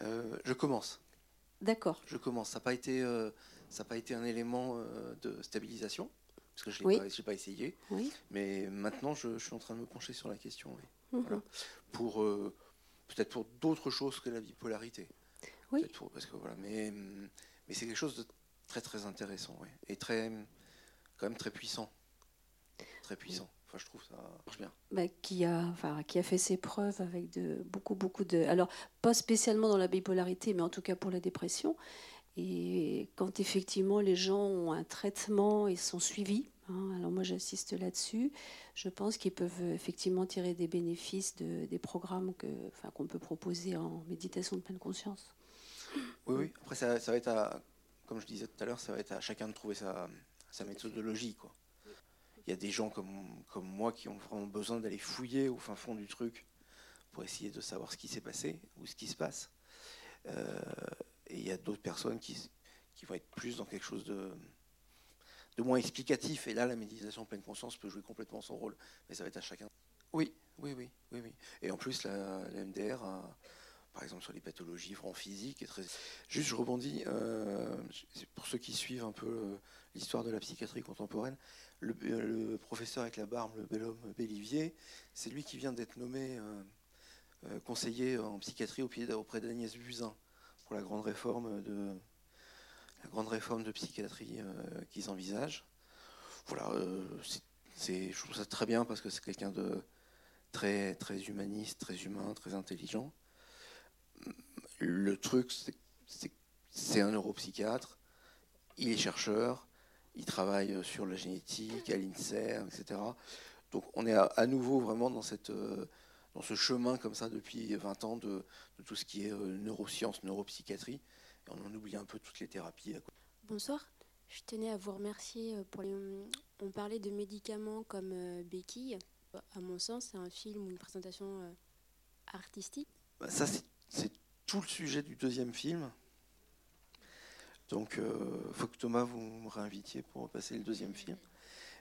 Euh, je commence. D'accord. Je commence. Ça n'a pas, été, euh, ça pas été un élément euh, de stabilisation, parce que je ne Oui. l'ai pas, essayé. Oui. Mais maintenant, je, je suis en train de me pencher sur la question. oui. Mhm. Voilà. Pour, euh, peut-être pour d'autres choses que la bipolarité. Oui. Pour- parce que, voilà, mais mais c'est quelque chose de très très intéressant oui. et très, quand même très puissant. Très puissant. Enfin, je trouve ça marche bien. bah, qui, a, enfin, qui a fait ses preuves avec de, beaucoup, beaucoup de... Alors, pas spécialement dans la bipolarité, mais en tout cas pour la dépression. Et quand effectivement les gens ont un traitement et sont suivis, hein, alors moi j'insiste là-dessus, je pense qu'ils peuvent effectivement tirer des bénéfices de, des programmes que, enfin, qu'on peut proposer en méditation de pleine conscience. Oui, oui. Après, ça, ça va être à, comme je disais tout à l'heure, ça va être à chacun de trouver sa, sa méthodologie. Quoi. Il y a des gens comme, comme moi qui ont vraiment besoin d'aller fouiller au fin fond du truc pour essayer de savoir ce qui s'est passé ou ce qui se passe. Euh, et il y a d'autres personnes qui, vont être plus dans quelque chose de, de moins explicatif. Et là, la méditation en pleine conscience peut jouer complètement son rôle. Mais ça va être à chacun. Oui, oui, oui, oui, oui. Et en plus, la, la MDR a, par exemple sur les pathologies vraiment physiques. Est très... Juste, je rebondis, euh, pour ceux qui suivent un peu euh, l'histoire de la psychiatrie contemporaine, le, euh, le professeur avec la barbe, le bel homme Bélivier, c'est lui qui vient d'être nommé euh, euh, conseiller en psychiatrie auprès d'Agnès Buzyn pour la grande réforme de, la grande réforme de psychiatrie qu'ils envisagent. Voilà, je trouve ça très bien parce que c'est quelqu'un de très, très humaniste, très humain, très intelligent. Le truc, c'est- c'est c'est un neuropsychiatre, il est chercheur, il travaille sur la génétique, à l'INSERM, etc. Donc on est à, nouveau vraiment dans, cette, euh, dans ce chemin comme ça depuis 20 ans de, de tout ce qui est euh, neurosciences, neuropsychiatrie. Et on en oublie un peu toutes les thérapies. Bonsoir. Je tenais à vous remercier euh, pour les... On parlait de médicaments comme euh, béquille. À mon sens, c'est un film ou une présentation euh, artistique. Bah, ça, c'est tout le sujet du deuxième film. Donc, il faut que Thomas, vous me réinvitiez pour passer le deuxième film.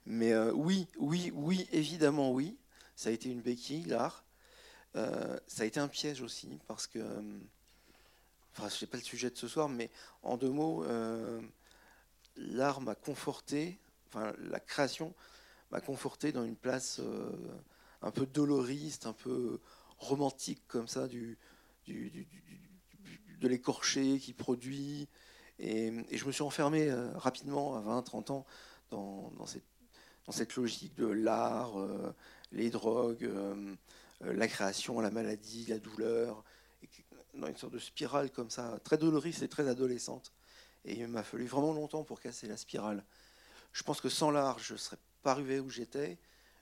Mais euh, oui, oui, oui, évidemment, oui. Ça a été une béquille, l'art. Euh, ça a été un piège aussi, parce que. euh, Enfin, je sais pas le sujet de ce soir, mais en deux mots, euh, l'art m'a conforté, enfin, la création m'a conforté dans une place euh, un peu doloriste, un peu romantique comme ça, du- de l'écorché qui produit. Et, je me suis enfermé euh, rapidement, à 20, 30 ans, dans, cette, logique de l'art, euh, les drogues, euh, la création, la maladie, la douleur, dans une sorte de spirale comme ça, très doloriste et très adolescente. Et il m'a fallu vraiment longtemps pour casser la spirale. Je pense que sans l'art, je ne serais pas arrivé où j'étais,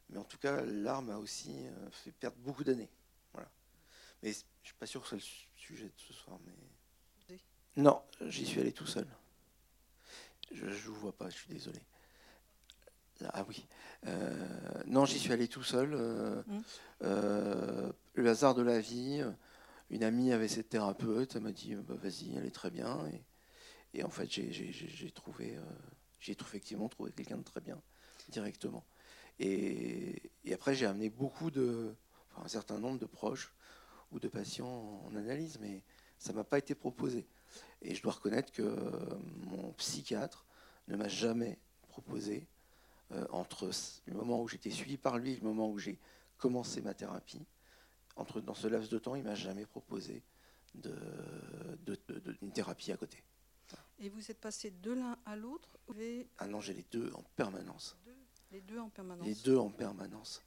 mais en tout cas, l'art m'a aussi fait perdre beaucoup d'années. Voilà. Mais je suis pas sûr que c'est le su- sujet de ce soir. Mais... Non, j'y suis allé tout seul. Je ne vous vois pas, je suis désolé. Là, ah oui. Euh, non, j'y suis allé tout seul. euh, Mm. euh, le hasard de la vie. Une amie avait cette thérapeute. Elle m'a dit bah, vas-y, elle est très bien. Et, et en fait, j'ai- trouvé, j'ai effectivement trouvé quelqu'un de très bien directement. Et, et après, j'ai amené beaucoup de, enfin, un certain nombre de proches ou de patients en analyse, mais ça m'a pas été proposé. Et je dois reconnaître que euh, mon psychiatre ne m'a jamais proposé, euh, entre le moment où j'étais suivi par lui et le moment où j'ai commencé ma thérapie, entre, dans ce laps de temps, il m'a jamais proposé de, de, de- d'une thérapie à côté. Et vous êtes passé de l'un à l'autre Ah non, j'ai les deux en permanence. Les deux en permanence. Les deux en permanence.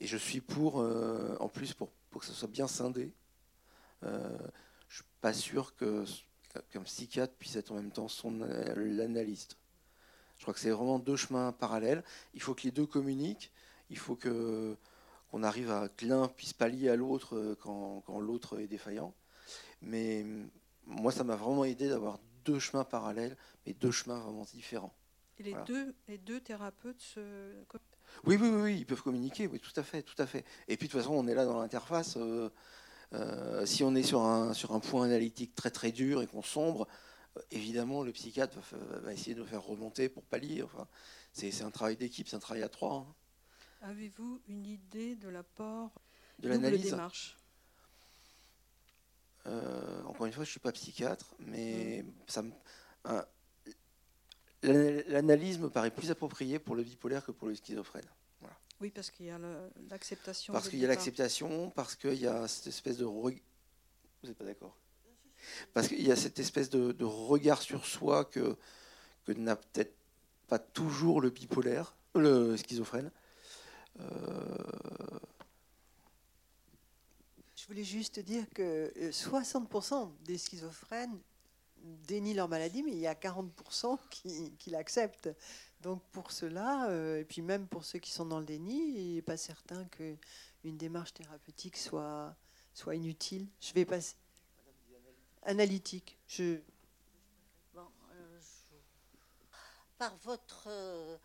Et je suis pour, euh, en plus, pour, pour que ça soit bien scindé. Euh, je suis pas sûr que qu'un psychiatre puisse être en même temps son euh, l'analyste. Je crois que c'est vraiment deux chemins parallèles. Il faut que les deux communiquent. Il faut que qu'on arrive à que l'un puisse pallier à l'autre euh, quand, quand l'autre est défaillant. Mais hum, moi, ça m'a vraiment aidé d'avoir deux chemins parallèles, mais deux chemins vraiment différents. Et les, Voilà. deux, les deux thérapeutes se. Oui, oui, oui, oui, ils peuvent communiquer, oui, tout à fait, tout à fait. Et puis de toute façon, on est là dans l'interface. euh, euh, si on est sur un, sur un point analytique très très dur et qu'on sombre, euh, évidemment, le psychiatre va, essayer de nous faire remonter pour pallier. Enfin, c'est c'est un travail d'équipe, c'est un travail à trois. hein. Avez-vous une idée de l'apport De l'analyse démarche? Euh, encore une fois, je suis pas psychiatre, mais ça l'analyse me paraît plus appropriée pour le bipolaire que pour le schizophrène. Oui, parce qu'il y a l'acceptation. Parce qu'il y a l'acceptation, parce qu'il y a cette espèce de... Vous n'êtes pas d'accord? Parce qu'il y a cette espèce de, de regard sur soi que, que n'a peut-être pas toujours le bipolaire, le schizophrène. Euh, Je voulais juste dire que euh, 60% des schizophrènes dénient leur maladie, mais il y a 40% qui, l'acceptent. Donc pour cela, euh, et puis même pour ceux qui sont dans le déni, il n'est pas certain qu'une démarche thérapeutique soit, inutile. Je vais passer. Analytique. Je, euh, Par votre. euh,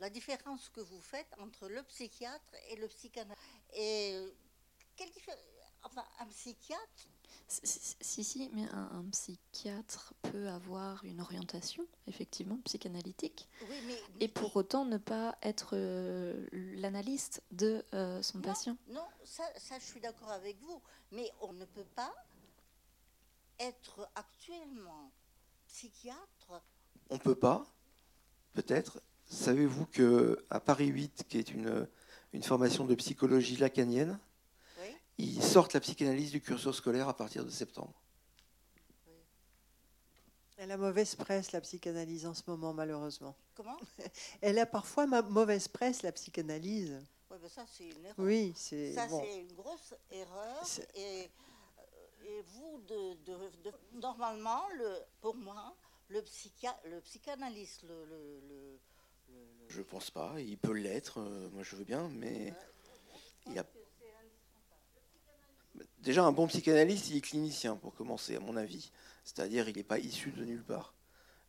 la différence que vous faites entre le psychiatre et le psychanalyste. Et quelle diffé- Enfin, un psychiatre, Si, si, mais un, un psychiatre peut avoir une orientation, effectivement, psychanalytique, Oui, mais- et pour autant ne pas être euh, l'analyste de euh, son patient. non, ça, ça je suis d'accord avec vous. Mais on ne peut pas être actuellement psychiatre. on peut pas, peut-être. Savez-vous que à Paris 8, qui est une, une formation de psychologie lacanienne. Ils sortent la psychanalyse du cursus scolaire à partir de septembre. elle a mauvaise presse, la psychanalyse, en ce moment, malheureusement. Comment? Elle a parfois ma mauvaise presse, la psychanalyse. Oui, ben ça, c'est une erreur. Oui, c'est- Ça, bon. c'est une grosse erreur. Et, euh, et vous, de, de- de- normalement, le, pour moi, le, psychia, le psychanalyste, le, le- le- Je pense pas, il peut l'être, euh, moi je veux bien, mais il y a... Déjà, un bon psychanalyste, il est clinicien, pour commencer, à mon avis. C'est-à-dire, il n'est pas issu de nulle part.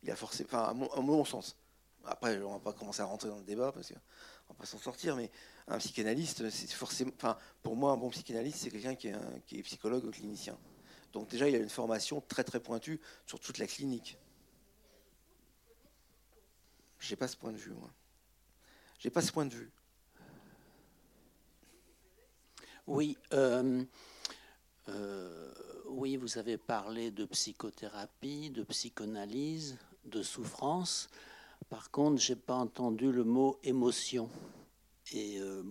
Il a forcément... Enfin, à mon, sens. Après, on va pas commencer à rentrer dans le débat, parce qu'on va pas s'en sortir, mais un psychanalyste, c'est forcément... Enfin, pour moi, un bon psychanalyste, c'est quelqu'un qui, est un- qui est psychologue ou clinicien. Donc déjà, il a une formation très très pointue sur toute la clinique. J'ai pas ce point de vue, moi. J'ai pas ce point de vue. Oui, euh, euh, oui, vous avez parlé de psychothérapie, de psychanalyse, de souffrance. Par contre, j'ai pas entendu le mot émotion. Et euh,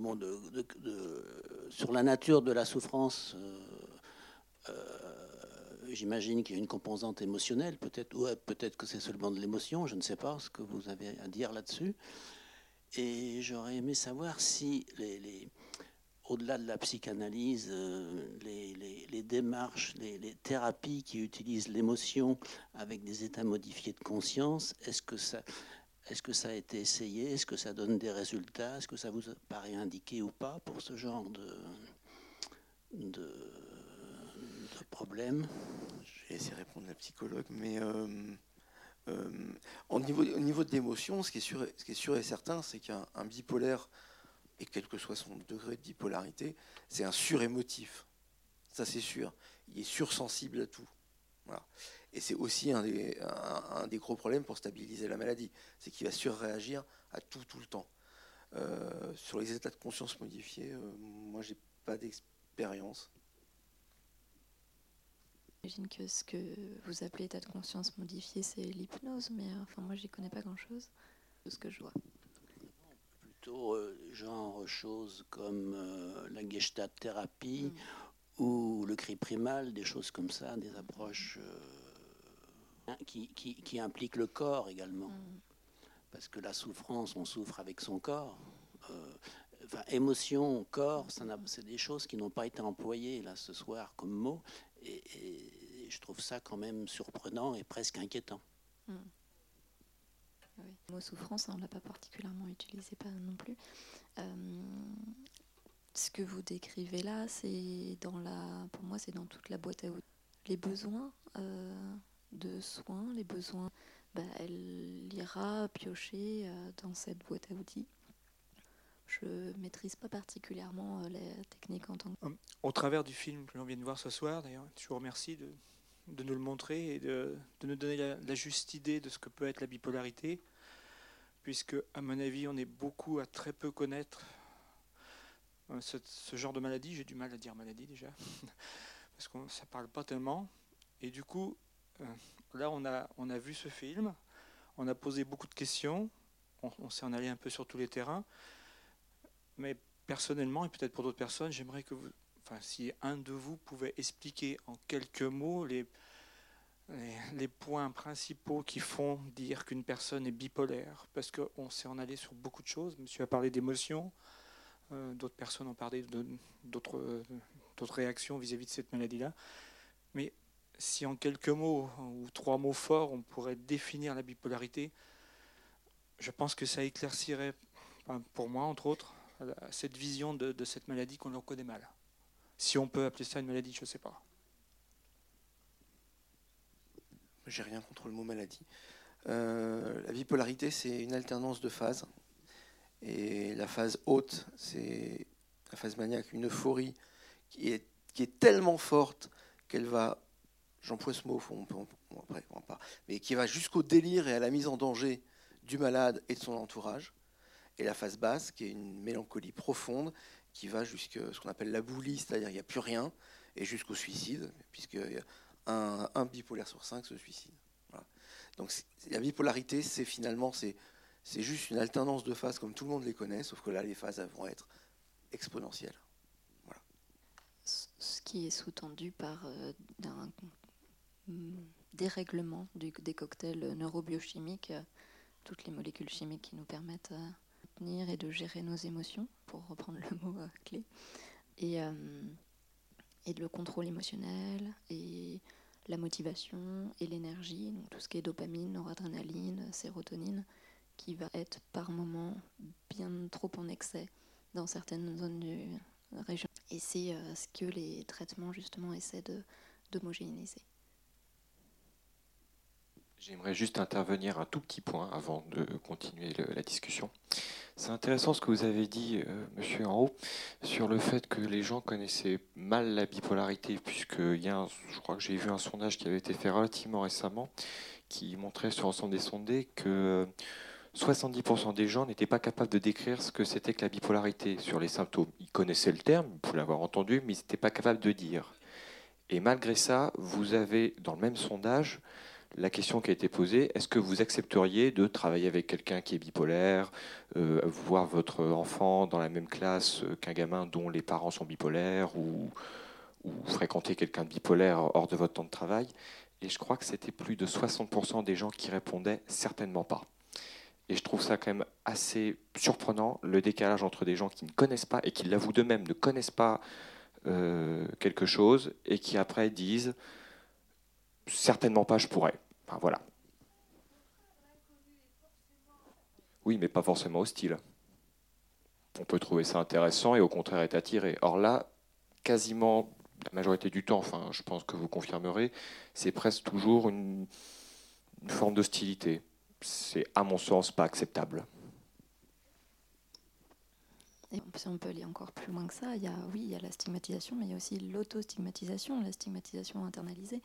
sur la nature de la souffrance, euh, j'imagine qu'il y a une composante émotionnelle. Peut-être, ouais, peut-être que c'est seulement de l'émotion. Je ne sais pas ce que vous avez à dire là-dessus. Et j'aurais aimé savoir si les, les- au-delà de la psychanalyse, euh, les, démarches, les, thérapies qui utilisent l'émotion avec des états modifiés de conscience, est-ce que ça, a été essayé? Est-ce que ça donne des résultats? Est-ce que ça vous paraît indiqué ou pas pour ce genre de, problème? Je vais essayer de répondre à la psychologue, mais euh, euh, au, niveau, au niveau de l'émotion, ce, qui est sûr et- certain, c'est qu'un un bipolaire, et quel que soit son degré de bipolarité, c'est un surémotif. Ça, c'est sûr. Il est sursensible à tout. Et c'est aussi un des, un, un des gros problèmes pour stabiliser la maladie. C'est qu'il va surréagir à tout, tout le temps. Euh, sur les états de conscience modifiés, euh, moi, j'ai pas d'expérience. J'imagine que ce que vous appelez état de conscience modifié, c'est l'hypnose, mais euh, enfin moi, j'y connais pas grand-chose de ce que je vois. Plutôt euh, genre choses comme euh, la gestalt thérapie ou le cri primal, des choses comme ça, des approches euh, qui, qui, qui impliquent le corps également. Parce que la souffrance, on souffre avec son corps. Enfin, émotion, corps, c'est des choses qui n'ont pas été employées là ce soir comme mots. Et, et je trouve ça quand même surprenant et presque inquiétant. Mm. Oui. Le mot souffrance, hein, on ne l'a pas particulièrement utilisé pas non plus. Euh, ce que vous décrivez là, c'est dans la, pour moi, c'est dans toute la boîte à outils. Les besoins euh, de soins, les besoins, bah, elle ira piocher euh, dans cette boîte à outils. Je maîtrise pas particulièrement la technique en tant que. Au travers du film que l'on vient de voir ce soir, d'ailleurs, je vous remercie de, de nous le montrer et de, de nous donner la, juste idée de ce que peut être la bipolarité, puisque, à mon avis, on est beaucoup à très peu connaître euh, ce, ce genre de maladie. J'ai du mal à dire maladie déjà, parce que ça parle pas tellement. Et du coup, euh, là, on a, on a vu ce film, on a posé beaucoup de questions, on, on s'est en allé un peu sur tous les terrains. Mais personnellement, et peut-être pour d'autres personnes, j'aimerais que vous, si un de vous pouvait expliquer en quelques mots les, points principaux qui font dire qu'une personne est bipolaire, parce qu'on s'est en allé sur beaucoup de choses. Monsieur a parlé d'émotions, euh, d'autres personnes ont parlé d'autres réactions vis-à-vis de cette maladie-là. Mais si en quelques mots ou trois mots forts, on pourrait définir la bipolarité, je pense que ça éclaircirait, pour moi entre autres, cette vision de, de cette maladie qu'on leur connaît mal. Si on peut appeler ça une maladie, je ne sais pas. J'ai rien contre le mot maladie. Euh, la bipolarité, c'est une alternance de phases. Et la phase haute, c'est la phase maniaque, une euphorie qui est, tellement forte qu'elle va, j'emploie ce mot, on peut- mais qui va jusqu'au délire et à la mise en danger du malade et de son entourage. Et la phase basse, qui est une mélancolie profonde, qui va jusqu'à ce qu'on appelle la boulie, c'est-à-dire il n'y a plus rien, et jusqu'au suicide, puisque un, un bipolaire sur cinq se suicide. Donc la bipolarité, c'est finalement c'est juste une alternance de phases comme tout le monde les connaît, sauf que là les phases vont être exponentielles. ce qui est sous-tendu par euh, un dérèglement des cocktails neurobiochimiques, euh, toutes les molécules chimiques qui nous permettent euh, de et de gérer nos émotions, pour reprendre le mot euh, clé, et, euh, et le contrôle émotionnel, et la motivation, et l'énergie, donc tout ce qui est dopamine, noradrénaline, sérotonine, qui va être par moment bien trop en excès dans certaines zones du région. Et c'est euh, ce que les traitements justement essaient de- d'homogénéiser. J'aimerais juste intervenir un tout petit point avant de continuer la discussion. C'est intéressant ce que vous avez dit, euh, monsieur en haut, sur le fait que les gens connaissaient mal la bipolarité, puisqu'il y a, un- je crois que j'ai vu un sondage qui avait été fait relativement récemment, qui montrait sur l'ensemble des sondés que 70% des gens n'étaient pas capables de décrire ce que c'était que la bipolarité sur les symptômes. Ils connaissaient le terme, vous l'avoir entendu, mais ils n'étaient pas capables de dire. Et malgré ça, vous avez dans le même sondage la question qui a été posée, est-ce que vous accepteriez de travailler avec quelqu'un qui est bipolaire, euh, voir votre enfant dans la même classe euh, qu'un gamin dont les parents sont bipolaires, ou, fréquenter quelqu'un de bipolaire hors de votre temps de travail? Et je crois que c'était plus de 60% des gens qui répondaient certainement pas. Et je trouve ça quand même assez surprenant, le décalage entre des gens qui ne connaissent pas et qui l'avouent d'eux-mêmes, ne connaissent pas euh, quelque chose, et qui après disent certainement pas, je pourrais. Enfin, voilà. Oui, mais pas forcément hostile. On peut trouver ça intéressant et au contraire être attiré. Or là, quasiment la majorité du temps, enfin, je pense que vous confirmerez, c'est presque toujours une, forme d'hostilité. C'est, à mon sens, pas acceptable. Et on peut aller encore plus loin que ça, il y a, oui, il y a la stigmatisation, mais il y a aussi l'autostigmatisation, la stigmatisation internalisée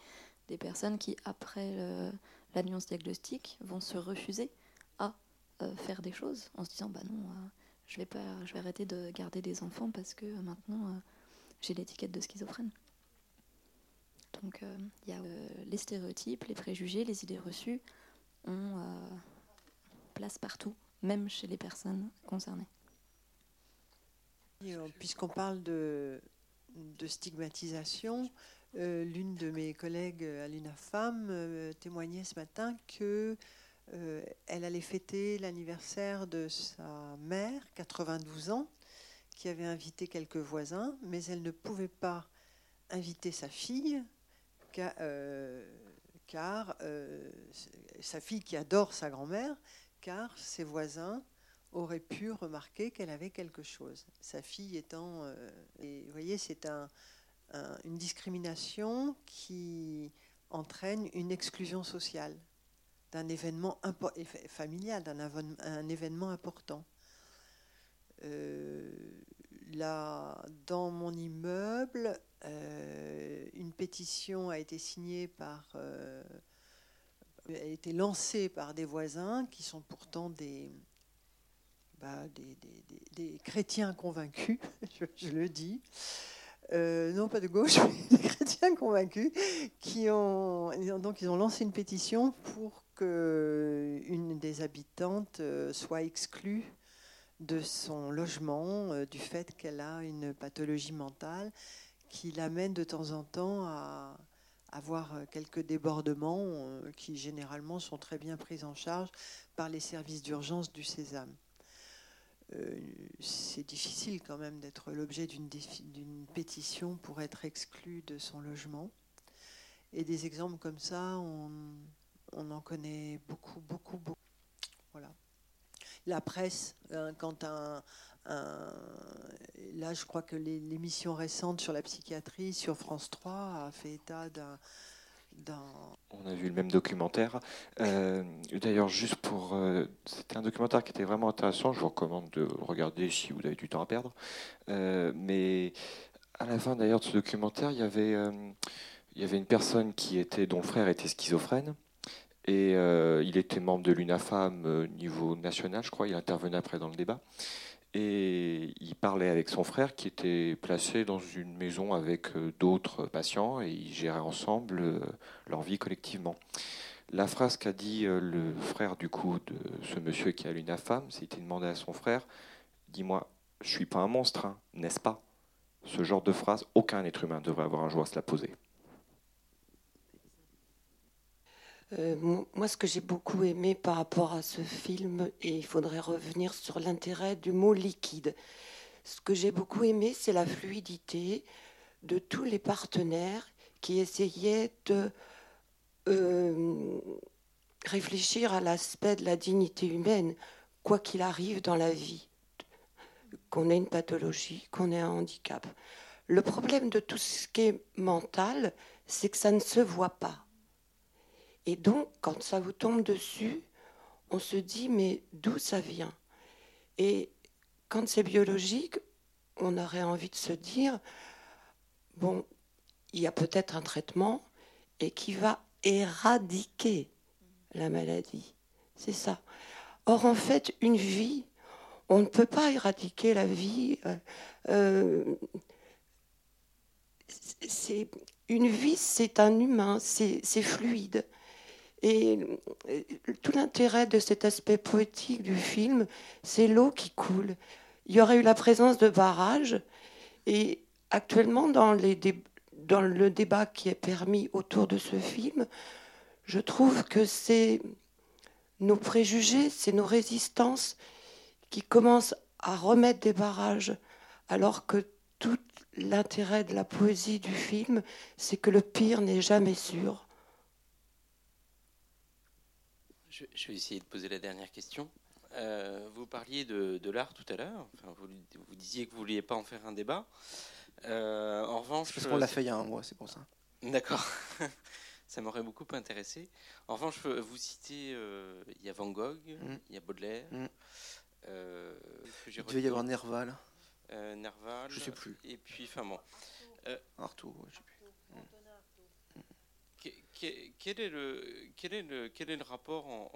des personnes qui, après le- l'annonce diagnostique, vont se refuser à euh, faire des choses en se disant bah non, euh, je vais pas, je vais arrêter de garder des enfants parce que euh, maintenant j'ai l'étiquette de schizophrène. Donc il y a les stéréotypes, les préjugés, les idées reçues ont place partout, même chez les personnes concernées. Puisqu'on parle de stigmatisation, euh, l'une de mes collègues à l'UNAFAM euh, témoignait ce matin que euh, allait fêter l'anniversaire de sa mère, 92 ans, qui avait invité quelques voisins, mais elle ne pouvait pas inviter sa fille, car, sa fille qui adore sa grand-mère, car ses voisins auraient pu remarquer qu'elle avait quelque chose. Sa fille étant... vous voyez, c'est un, une discrimination qui entraîne une exclusion sociale d'un événement familial, d'un un événement important. Euh, là, dans mon immeuble, euh, une pétition a été signée par, euh, a été lancée par des voisins qui sont pourtant des, bah, des, des, des, chrétiens convaincus, je le dis, euh, non pas de gauche, mais des chrétiens convaincus, qui ont, donc lancé une pétition pour que une des habitantes euh, soit exclue de son logement euh, du fait qu'elle a une pathologie mentale qui l'amène de temps en temps à avoir quelques débordements qui généralement sont très bien pris en charge par les services d'urgence du Sésame. Euh, c'est difficile quand même d'être l'objet d'une pétition pour être exclu de son logement. Et des exemples comme ça, on, en connaît beaucoup, beaucoup, beaucoup. Voilà. La presse, hein, quand un, là, je crois que l'émission récente sur la psychiatrie sur France 3 a fait état d'un on a vu le même documentaire. Euh, d'ailleurs, juste pour. Euh, c'était un documentaire qui était vraiment intéressant. Je vous recommande de regarder si vous avez du temps à perdre. Euh, mais à la fin, d'ailleurs, de ce documentaire, il y avait, une personne qui était, dont le frère était schizophrène. Et il était membre de l'UNAFAM au niveau national, je crois. Il intervenait après dans le débat parlait avec son frère qui était placé dans une maison avec euh, d'autres patients et ils géraient ensemble euh, leur vie collectivement. La phrase qu'a dit euh, le frère du coup de ce monsieur qui a l'UNAFAM, c'était demandé à son frère Dis-moi, je suis pas un monstre, hein, n'est-ce pas? Ce genre de phrase, aucun être humain devrait avoir un jour à se la poser. Moi, ce que j'ai beaucoup aimé par rapport à ce film, et il faudrait revenir sur l'intérêt du mot liquide, ce que j'ai beaucoup aimé, c'est la fluidité de tous les partenaires qui essayaient de euh, réfléchir à l'aspect de la dignité humaine, quoi qu'il arrive dans la vie, qu'on ait une pathologie, qu'on ait un handicap. Le problème de tout ce qui est mental, c'est que ça ne se voit pas. Et donc, quand ça vous tombe dessus, on se dit, mais d'où ça vient? Et quand c'est biologique, on aurait envie de se dire, bon, il y a peut-être un traitement et qui va éradiquer la maladie. C'est ça. Or, en fait, une vie, on ne peut pas éradiquer la vie. Euh, euh, une vie, c'est un humain, c'est fluide. Et tout l'intérêt de cet aspect poétique du film, c'est l'eau qui coule. Il y aurait eu la présence de barrages. Et actuellement, dans, le débat qui est permis autour de ce film, je trouve que c'est nos préjugés, c'est nos résistances qui commencent à remettre des barrages, alors que tout l'intérêt de la poésie du film, c'est que le pire n'est jamais sûr. Je, vais essayer de poser la dernière question. Euh, vous parliez de, l'art tout à l'heure. vous, disiez que vous ne vouliez pas en faire un débat. Euh, en revanche, parce qu'on l'a fait il y a un mois, c'est pour ça. D'accord. ça m'aurait beaucoup intéressé. En revanche, vous citez, euh, il y a Van Gogh, mm. il y a Baudelaire. Mm. il devait y avoir Nerval. Nerval. Je sais plus. Et puis, enfin bon. Artaud, je sais plus quel est le, quel est le, quel est le rapport en,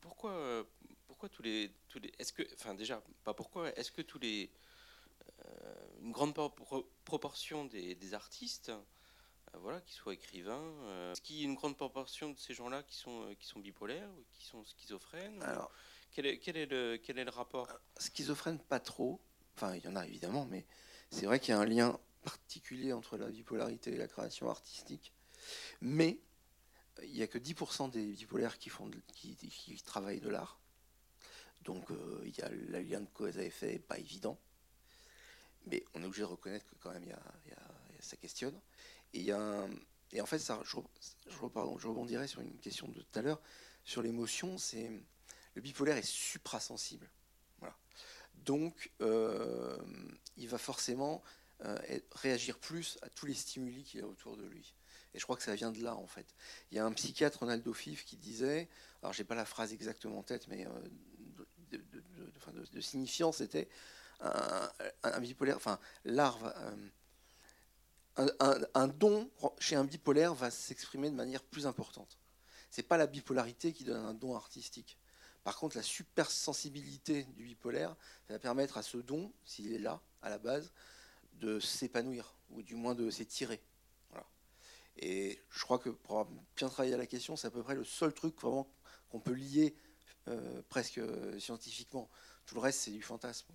pourquoi, pourquoi tous les, tous les est-ce que, enfin déjà, pas pourquoi, est-ce que tous les, euh, une grande proportion des, des artistes, euh, voilà, qui soient écrivains, euh, est-ce qu'il y a une grande proportion de ces gens-là qui sont, qui sont bipolaires ou qui sont schizophrènes Alors, quel est, quel est, le, quel est le rapport? Schizophrène, pas trop. Enfin, il y en a évidemment, mais c'est vrai qu'il y a un lien particulier entre la bipolarité et la création artistique. Mais il n'y a que 10% des bipolaires qui, font qui, travaillent de l'art. Donc euh, il y a le lien de cause à effet pas évident. Mais on est obligé de reconnaître que quand même il y a, ça questionne. Et, en fait, ça, je, rebondirai sur une question de tout à l'heure. Sur l'émotion, c'est le bipolaire est suprasensible. Donc euh, il va forcément euh, réagir plus à tous les stimuli qu'il a autour de lui. Et je crois que ça vient de là, en fait. Il y a un psychiatre, Ronaldo Fif, qui disait, alors j'ai pas la phrase exactement en tête, mais euh, de, signifiant, c'était un, bipolaire, enfin, l'art euh, un, don chez un bipolaire va s'exprimer de manière plus importante. C'est pas la bipolarité qui donne un don artistique. Par contre, la supersensibilité du bipolaire va permettre à ce don, s'il est là, à la base, de s'épanouir, ou du moins de s'étirer. Et je crois que pour bien travailler à la question, c'est à peu près le seul truc vraiment qu'on peut lier euh, presque euh, scientifiquement. Tout le reste, c'est du fantasme.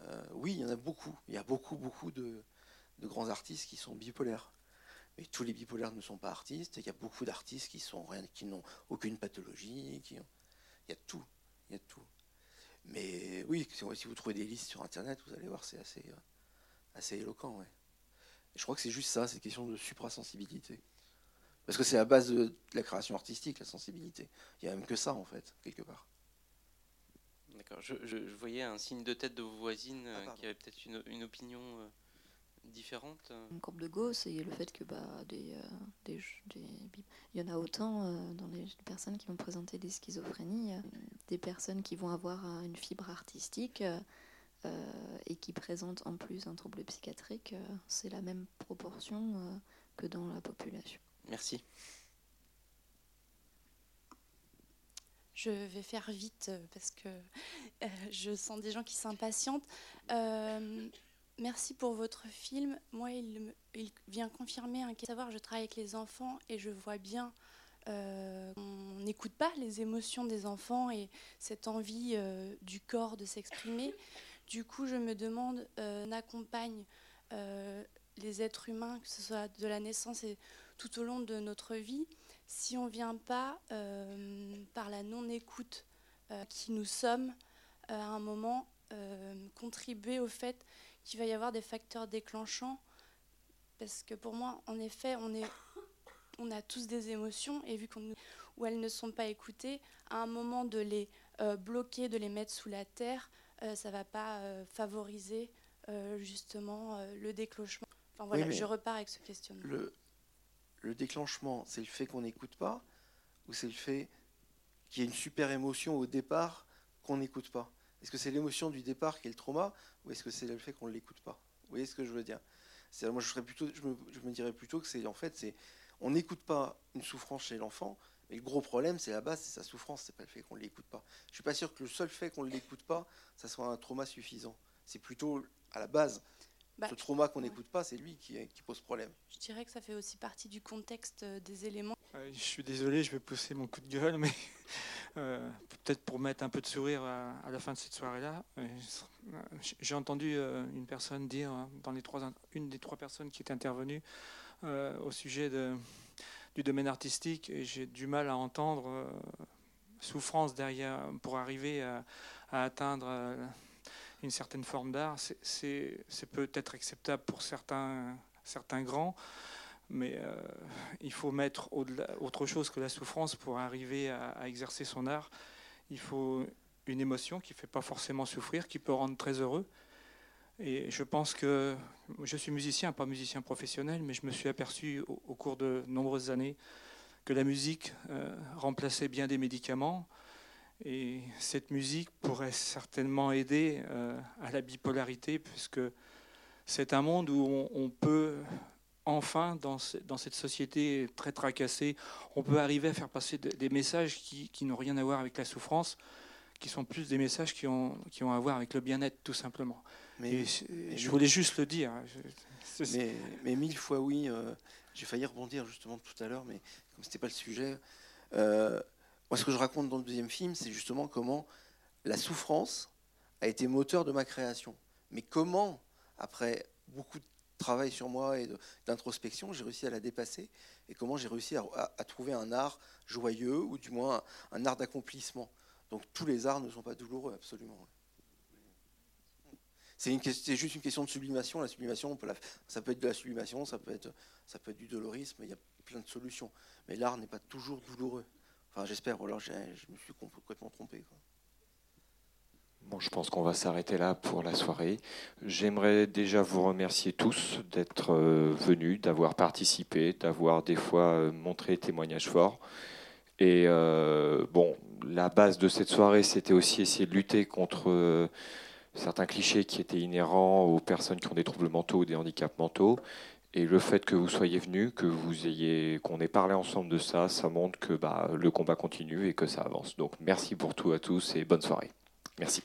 Euh, oui, il y en a beaucoup. Il y a beaucoup, beaucoup de, grands artistes qui sont bipolaires. Mais tous les bipolaires ne sont pas artistes. Il y a beaucoup d'artistes qui sont rien, qui n'ont aucune pathologie. Il y a tout. Il y a tout. Mais oui, si vous trouvez des listes sur Internet, vous allez voir, c'est assez, assez éloquent. Ouais je crois que c'est juste ça, c'est une question de suprasensibilité. Parce que c'est la base de la création artistique, la sensibilité. Il n'y a même que ça, en fait, quelque part. D'accord. Je, voyais un signe de tête de vos voisines ah, euh, qui avaient peut-être une, opinion euh, différente. Une courbe de Gauss et le fait que bah, des, euh, il y en a autant dans les personnes qui vont présenter des schizophrénies, des personnes qui vont avoir une fibre artistique euh, et qui présentent en plus un trouble psychiatrique, euh, c'est la même proportion euh, que dans la population. Merci. Je vais faire vite parce que je sens des gens qui s'impatientent. merci pour votre film. Moi, il, il vient confirmer un savoir. Je travaille avec les enfants et je vois bien on n'écoute pas les émotions des enfants et cette envie du corps de s'exprimer. Du coup, je me demande, euh, on accompagne euh, les êtres humains, que ce soit de la naissance et tout au long de notre vie, si on ne vient pas euh, par la non-écoute qui nous sommes, à un moment, contribuer au fait qu'il va y avoir des facteurs déclenchants? Parce que pour moi, en effet, on, a tous des émotions et vu qu'on elles ne sont pas écoutées, à un moment de les bloquer, de les mettre sous la terre, ça ne va pas euh, favoriser euh, justement le déclenchement. Enfin, voilà, je repars avec ce questionnement. Le, le déclenchement, c'est le fait qu'on n'écoute pas ou c'est le fait qu'il y ait une super émotion au départ qu'on n'écoute pas? Est-ce que c'est l'émotion du départ qui est le trauma ou est-ce que c'est le fait qu'on ne l'écoute pas? Vous voyez ce que je veux dire? Moi, je, serais plutôt, je, me, je me dirais plutôt que c'est en fait, c'est on n'écoute pas une souffrance chez l'enfant, mais le gros problème, c'est la base, c'est sa souffrance, c'est pas le fait qu'on ne l'écoute pas. Je suis pas sûr que le seul fait qu'on ne l'écoute pas, ça soit un trauma suffisant. C'est plutôt à la base. Bah, ce trauma qu'on n'écoute pas, c'est lui qui, qui, pose problème. Je dirais que ça fait aussi partie du contexte euh, des éléments. je suis désolé, je vais pousser mon coup de gueule, mais euh, peut-être pour mettre un peu de sourire à, la fin de cette soirée-là. Euh, j'ai entendu une personne dire, dans les trois, une des trois personnes qui étaient intervenues, au sujet de, du domaine artistique et j'ai du mal à entendre euh, souffrance derrière pour arriver à, atteindre euh, une certaine forme d'art. C'est peut-être acceptable pour certains, certains grands, mais euh, il faut mettre autre chose que la souffrance pour arriver à, à, exercer son art. Il faut une émotion qui ne fait pas forcément souffrir, qui peut rendre très heureux. Et je pense que je suis musicien, pas musicien professionnel, mais je me suis aperçu au, cours de nombreuses années que la musique euh, remplaçait bien des médicaments. Et cette musique pourrait certainement aider euh, à la bipolarité, puisque c'est un monde où on, peut enfin, dans, cette société très tracassée, on peut arriver à faire passer des messages qui, n'ont rien à voir avec la souffrance, qui sont plus des messages qui ont à voir avec le bien-être, tout simplement. Mais, je voulais juste le dire. Mais, mille fois oui. Euh, j'ai failli rebondir justement tout à l'heure, mais comme c'était pas le sujet. Euh, moi, ce que je raconte dans le deuxième film, c'est justement comment la souffrance a été moteur de ma création. Mais comment, après beaucoup de travail sur moi et d'introspection, j'ai réussi à la dépasser et comment j'ai réussi à, trouver un art joyeux ou du moins un, art d'accomplissement. Donc tous les arts ne sont pas douloureux, absolument. C'est juste une question de sublimation. La sublimation, ça peut être de la sublimation, ça peut être, ça peut être du dolorisme, il y a plein de solutions. Mais l'art n'est pas toujours douloureux. Enfin, j'espère, ou alors je me suis complètement trompé. Bon, je pense qu'on va s'arrêter là pour la soirée. J'aimerais déjà vous remercier tous d'être euh, venus, d'avoir participé, d'avoir des fois euh, montré témoignages forts. Et euh, bon, la base de cette soirée, c'était aussi essayer de lutter contre certains clichés qui étaient inhérents aux personnes qui ont des troubles mentaux ou des handicaps mentaux. Et le fait que vous soyez venus, que vous ayez, qu'on ait parlé ensemble de ça, ça montre que bah, le combat continue et que ça avance. Donc merci pour tout à tous et bonne soirée. Merci.